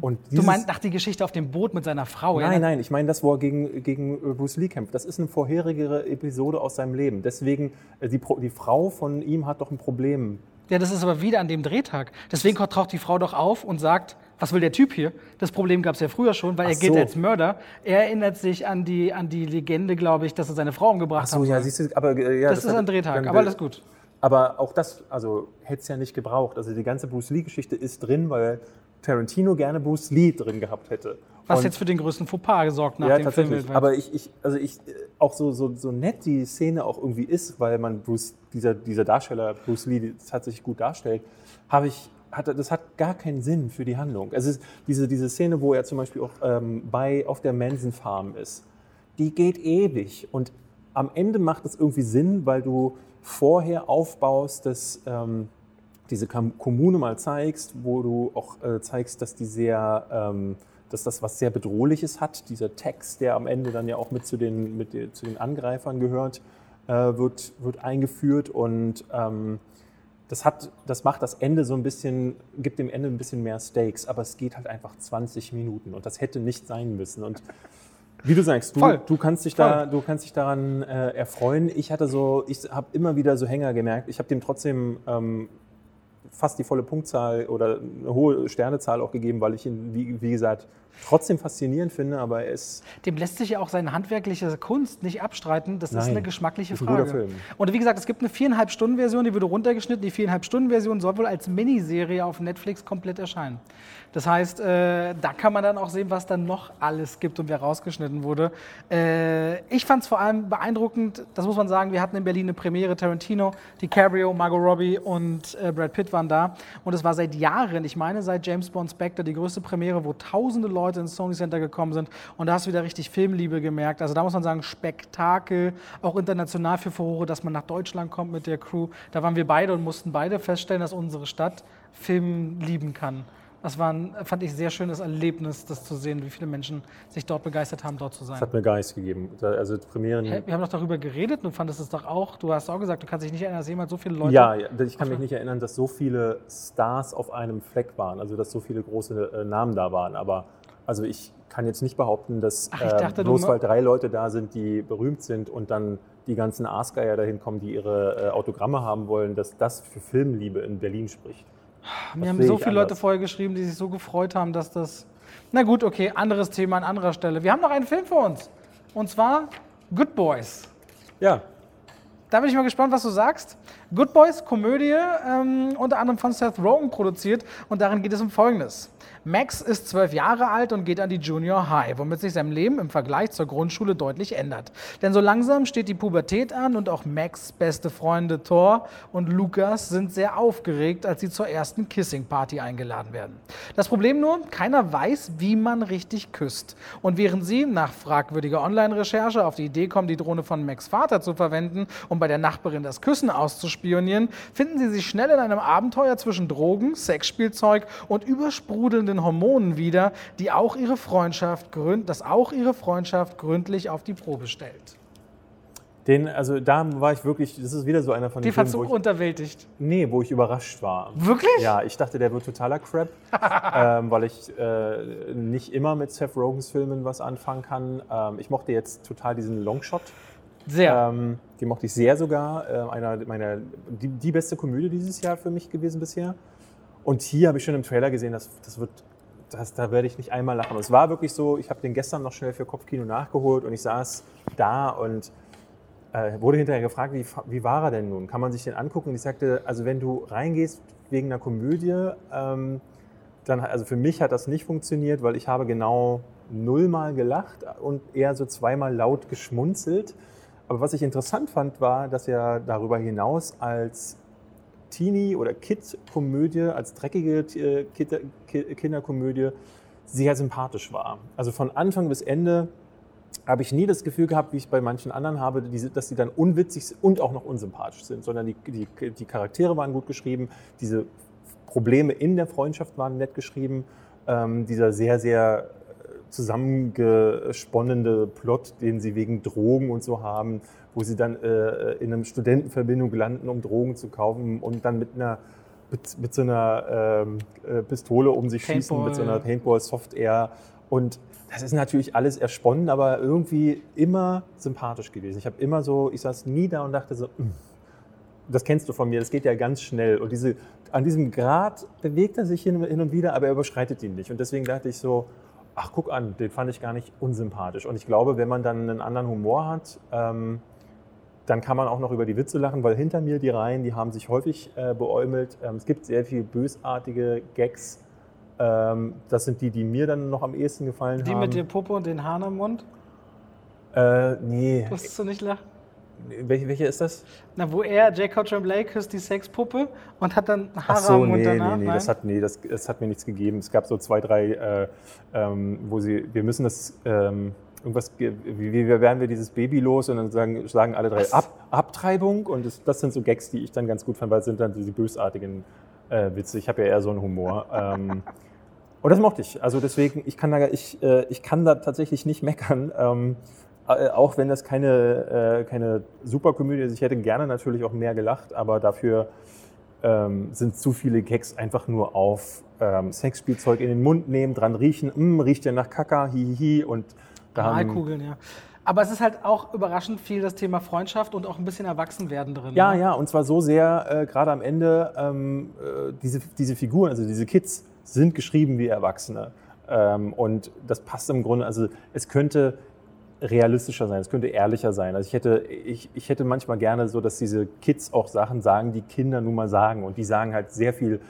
Und du meinst nach die Geschichte auf dem Boot mit seiner Frau? Nein, ja? nein, ich meine das, wo er gegen, gegen Bruce Lee kämpft. Das ist eine vorherige Episode aus seinem Leben. Deswegen, äh, die, die Frau von ihm hat doch ein Problem ja, das ist aber wieder an dem Drehtag. Deswegen taucht die Frau doch auf und sagt, was will der Typ hier? Das Problem gab es ja früher schon, weil Ach er gilt so. als Mörder. Er erinnert sich an die, an die Legende, glaube ich, dass er seine Frau umgebracht hat. Ach so, hat. ja, siehst du, aber äh, ja, das, das ist ein Drehtag, aber alles gut. Aber auch das, also hätte es ja nicht gebraucht. Also die ganze Bruce Lee-Geschichte ist drin, weil Tarantino gerne Bruce Lee drin gehabt hätte. Was und jetzt für den größten Fauxpas gesorgt nach ja, dem Film. Aber ich, ich, also ich, auch so, so, so nett die Szene auch irgendwie ist, weil man Bruce, dieser, dieser Darsteller Bruce Lee tatsächlich gut darstellt, habe ich, hat, das hat gar keinen Sinn für die Handlung. Also diese, diese Szene, wo er zum Beispiel auch ähm, bei, auf der Manson Farm ist, die geht ewig und am Ende macht es irgendwie Sinn, weil du vorher aufbaust, dass ähm, diese Kommune mal zeigst, wo du auch äh, zeigst, dass die sehr ähm, dass das was sehr Bedrohliches hat. Dieser Text, der am Ende dann ja auch mit zu den, mit, zu den Angreifern gehört, äh, wird, wird eingeführt und ähm, das, hat, das macht das Ende so ein bisschen, gibt dem Ende ein bisschen mehr Stakes, aber es geht halt einfach 20 Minuten und das hätte nicht sein müssen. Und wie du sagst, du, du kannst dich da, du kannst dich daran äh, erfreuen. Ich hatte so, ich habe immer wieder so Hänger gemerkt. Ich habe dem trotzdem ähm, fast die volle Punktzahl oder eine hohe Sternezahl auch gegeben, weil ich ihn, wie, wie gesagt, trotzdem faszinierend finde, aber er ist. Dem lässt sich ja auch seine handwerkliche Kunst nicht abstreiten. Das Nein, ist eine geschmackliche ist ein Frage. Guter Film. Und wie gesagt, es gibt eine viereinhalb Stunden Version, die wurde runtergeschnitten. Die viereinhalb Stunden Version soll wohl als Miniserie auf Netflix komplett erscheinen. Das heißt, äh, da kann man dann auch sehen, was dann noch alles gibt und wer rausgeschnitten wurde. Äh, ich fand es vor allem beeindruckend, das muss man sagen, wir hatten in Berlin eine Premiere, Tarantino, DiCaprio, Margot Robbie und äh, Brad Pitt waren da. Und es war seit Jahren, ich meine seit James Bond Spectre, die größte Premiere, wo tausende Leute ins Sony Center gekommen sind. Und da hast du wieder richtig Filmliebe gemerkt. Also da muss man sagen, Spektakel, auch international für Furore, dass man nach Deutschland kommt mit der Crew. Da waren wir beide und mussten beide feststellen, dass unsere Stadt Film lieben kann. Das war ein, fand ich, sehr schönes Erlebnis, das zu sehen, wie viele Menschen sich dort begeistert haben, dort zu sein. Das hat mir Geist gegeben. Also Premieren. Hey, wir haben doch darüber geredet, du fandest es doch auch, du hast auch gesagt, du kannst dich nicht erinnern, dass jemand so viele Leute. Ja, ich kann mich nicht erinnern, dass so viele Stars auf einem Fleck waren, also dass so viele große äh, Namen da waren. Aber also ich kann jetzt nicht behaupten, dass Ach, dachte, äh, bloß weil drei Leute da sind, die berühmt sind und dann die ganzen Aasgeier dahin kommen, die ihre äh, Autogramme haben wollen, dass das für Filmliebe in Berlin spricht. Mir haben so viele anders. Leute vorher geschrieben, die sich so gefreut haben, dass das. Na gut, okay, anderes Thema an anderer Stelle. Wir haben noch einen Film für uns. Und zwar Good Boys. Ja. Da bin ich mal gespannt, was du sagst. Good Boys, Komödie, ähm, unter anderem von Seth Rogen produziert. Und darin geht es um Folgendes. Max ist zwölf Jahre alt und geht an die Junior High, womit sich sein Leben im Vergleich zur Grundschule deutlich ändert. Denn so langsam steht die Pubertät an und auch Max' beste Freunde Thor und Lukas sind sehr aufgeregt, als sie zur ersten Kissing-Party eingeladen werden. Das Problem nur, keiner weiß, wie man richtig küsst. Und während sie nach fragwürdiger Online-Recherche auf die Idee kommen, die Drohne von Max Vater zu verwenden, um bei der Nachbarin das Küssen auszuspionieren, finden sie sich schnell in einem Abenteuer zwischen Drogen, Sexspielzeug und übersprudelnden den Hormonen wieder, die auch ihre Freundschaft, das auch ihre Freundschaft gründlich auf die Probe stellt. Den, also da war ich wirklich, das ist wieder so einer von den Die fandst du unterwältigt? Nee, wo ich überrascht war. Wirklich? Ja, ich dachte, der wird totaler Crap, ähm, weil ich äh, nicht immer mit Seth Rogans Filmen was anfangen kann. Ähm, ich mochte jetzt total diesen Longshot. Sehr. Ähm, den mochte ich sehr sogar. Äh, einer meiner, die, die beste Komödie dieses Jahr für mich gewesen bisher. Und hier habe ich schon im Trailer gesehen, dass das wird, das, da werde ich nicht einmal lachen. Und es war wirklich so, ich habe den gestern noch schnell für Kopfkino nachgeholt und ich saß da und äh, wurde hinterher gefragt, wie, wie war er denn nun? Kann man sich den angucken? Und ich sagte, also wenn du reingehst wegen einer Komödie, ähm, dann, also für mich hat das nicht funktioniert, weil ich habe genau nullmal gelacht und eher so zweimal laut geschmunzelt. Aber was ich interessant fand, war, dass er darüber hinaus als Teenie- oder Kid-Komödie, als dreckige äh, Kinderkomödie sehr sympathisch war. Also von Anfang bis Ende habe ich nie das Gefühl gehabt, wie ich bei manchen anderen habe, dass sie dann unwitzig und auch noch unsympathisch sind, sondern die, die, die Charaktere waren gut geschrieben, diese Probleme in der Freundschaft waren nett geschrieben, ähm, dieser sehr, sehr zusammengesponnene Plot, den sie wegen Drogen und so haben, wo sie dann äh, in einer Studentenverbindung landen, um Drogen zu kaufen und dann mit einer mit, mit so einer ähm, äh, Pistole um sich Paintball. schießen, mit so einer Paintball-Software. Und das ist natürlich alles ersponnen, aber irgendwie immer sympathisch gewesen. Ich habe immer so, ich saß nie da und dachte so, mm, das kennst du von mir, das geht ja ganz schnell. Und diese, an diesem Grad bewegt er sich hin, hin und wieder, aber er überschreitet ihn nicht. Und deswegen dachte ich so, ach guck an, den fand ich gar nicht unsympathisch. Und ich glaube, wenn man dann einen anderen Humor hat, ähm, dann kann man auch noch über die Witze lachen, weil hinter mir die Reihen, die haben sich häufig äh, beäumelt. Ähm, es gibt sehr viele bösartige Gags. Ähm, das sind die, die mir dann noch am ehesten gefallen die haben. Die mit der Puppe und den Haaren im Mund? Äh, nee. Musstest du nicht lachen? Welche, welche ist das? Na, wo er, Jacob Tremblay, küsst die Sexpuppe und hat dann Haare Ach so, am nee, danach. Nee, nee, das hat, nee das, das hat mir nichts gegeben. Es gab so zwei, drei, äh, ähm, wo sie, wir müssen das, ähm, irgendwas, wie, wie werden wir dieses Baby los? Und dann sagen, sagen alle drei Ab, Abtreibung. Und das, das, sind so Gags, die ich dann ganz gut fand, weil es sind dann diese bösartigen äh, Witze. Ich habe ja eher so einen Humor. ähm, Und das mochte ich. Also deswegen, ich kann da, ich, äh, ich kann da tatsächlich nicht meckern. Ähm, äh, auch wenn das keine, äh, keine Superkomödie ist. Ich hätte gerne natürlich auch mehr gelacht, aber dafür ähm, sind zu viele Gags einfach nur auf ähm, Sexspielzeug in den Mund nehmen, dran riechen, mm, riecht ja nach Kaka, hihihi und da haben, Malkugeln, ja. Aber es ist halt auch überraschend viel das Thema Freundschaft und auch ein bisschen Erwachsenwerden drin. Ja, ne? ja, und zwar so sehr, äh, gerade am Ende, ähm, äh, diese, diese Figuren, also diese Kids, sind geschrieben wie Erwachsene. Ähm, und das passt im Grunde, also es könnte realistischer sein, es könnte ehrlicher sein. Also ich hätte, ich, ich hätte manchmal gerne so, dass diese Kids auch Sachen sagen, die Kinder nun mal sagen. Und die sagen halt sehr viel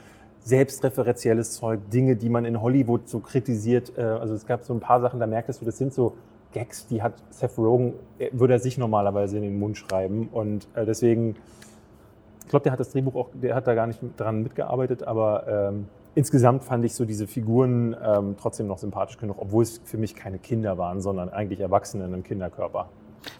selbstreferenzielles Zeug, Dinge, die man in Hollywood so kritisiert. Äh, Also es gab so ein paar Sachen, da merktest du, das sind so Gags, die hat Seth Rogen, äh, würde er sich normalerweise in den Mund schreiben. Und äh, deswegen, ich glaube, der hat das Drehbuch auch, der hat da gar nicht dran mitgearbeitet, aber ähm, insgesamt fand ich so diese Figuren ähm, trotzdem noch sympathisch genug, obwohl es für mich keine Kinder waren, sondern eigentlich Erwachsene in einem Kinderkörper.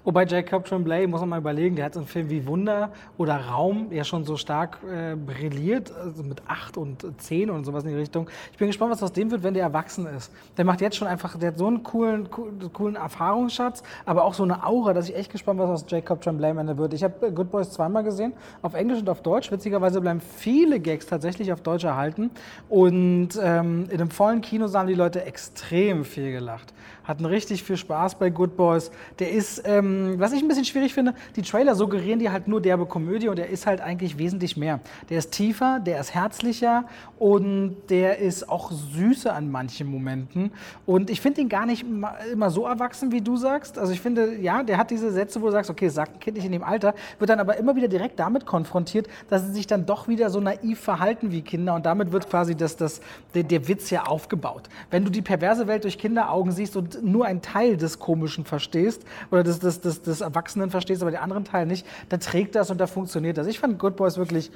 Wobei Jacob Tremblay, muss man mal überlegen, der hat so einen Film wie Wunder oder Raum ja schon so stark äh, brilliert, also mit 8 und 10 und sowas in die Richtung. Ich bin gespannt, was aus dem wird, wenn der erwachsen ist. Der macht jetzt schon einfach, der hat so einen coolen, coolen, Erfahrungsschatz, aber auch so eine Aura, dass ich echt gespannt was aus Jacob Tremblay am Ende wird. Ich habe äh, Good Boys zweimal gesehen, auf Englisch und auf Deutsch. Witzigerweise bleiben viele Gags tatsächlich auf Deutsch erhalten. Und ähm, in einem vollen Kino haben die Leute extrem viel gelacht. Hatten richtig viel Spaß bei Good Boys. Der ist, ähm, was ich ein bisschen schwierig finde, die Trailer suggerieren dir halt nur derbe Komödie und der ist halt eigentlich wesentlich mehr. Der ist tiefer, der ist herzlicher und der ist auch süßer an manchen Momenten. Und ich finde ihn gar nicht immer so erwachsen, wie du sagst. Also ich finde, ja, der hat diese Sätze, wo du sagst, okay, sagt ein Kind nicht in dem Alter, wird dann aber immer wieder direkt damit konfrontiert, dass sie sich dann doch wieder so naiv verhalten wie Kinder und damit wird quasi das, das, der, der Witz ja aufgebaut. Wenn du die perverse Welt durch Kinderaugen siehst und nur einen Teil des Komischen verstehst oder des, des, des, des Erwachsenen verstehst, aber den anderen Teil nicht, dann trägt das und da funktioniert das. Ich fand Good Boys wirklich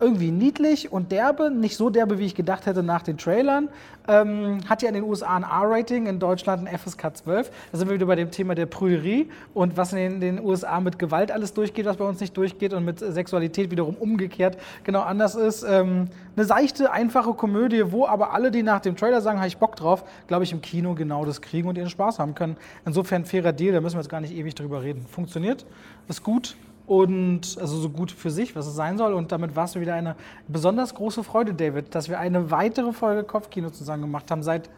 irgendwie niedlich und derbe, nicht so derbe, wie ich gedacht hätte nach den Trailern. Ähm, hat ja in den USA ein R-Rating, in Deutschland ein FSK 12. Da sind wir wieder bei dem Thema der Prüderie und was in den, den USA mit Gewalt alles durchgeht, was bei uns nicht durchgeht und mit Sexualität wiederum umgekehrt genau anders ist. Ähm, eine seichte, einfache Komödie, wo aber alle, die nach dem Trailer sagen, habe ich Bock drauf, glaube ich, im Kino genau das kriegen und ihren Spaß haben können. Insofern fairer Deal, da müssen wir jetzt gar nicht ewig drüber reden. Funktioniert, ist gut und also so gut für sich, was es sein soll. Und damit war es wieder eine besonders große Freude, David, dass wir eine weitere Folge Kopfkino zusammen gemacht haben, seit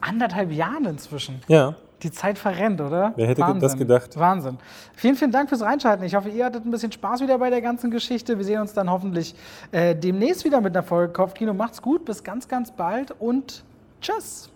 anderthalb Jahren inzwischen. Ja. Die Zeit verrennt, oder? Wer hätte Wahnsinn. das gedacht? Wahnsinn. Vielen, vielen Dank fürs Reinschalten. Ich hoffe, ihr hattet ein bisschen Spaß wieder bei der ganzen Geschichte. Wir sehen uns dann hoffentlich äh, demnächst wieder mit einer Folge Kopfkino. Macht's gut, bis ganz, ganz bald und tschüss.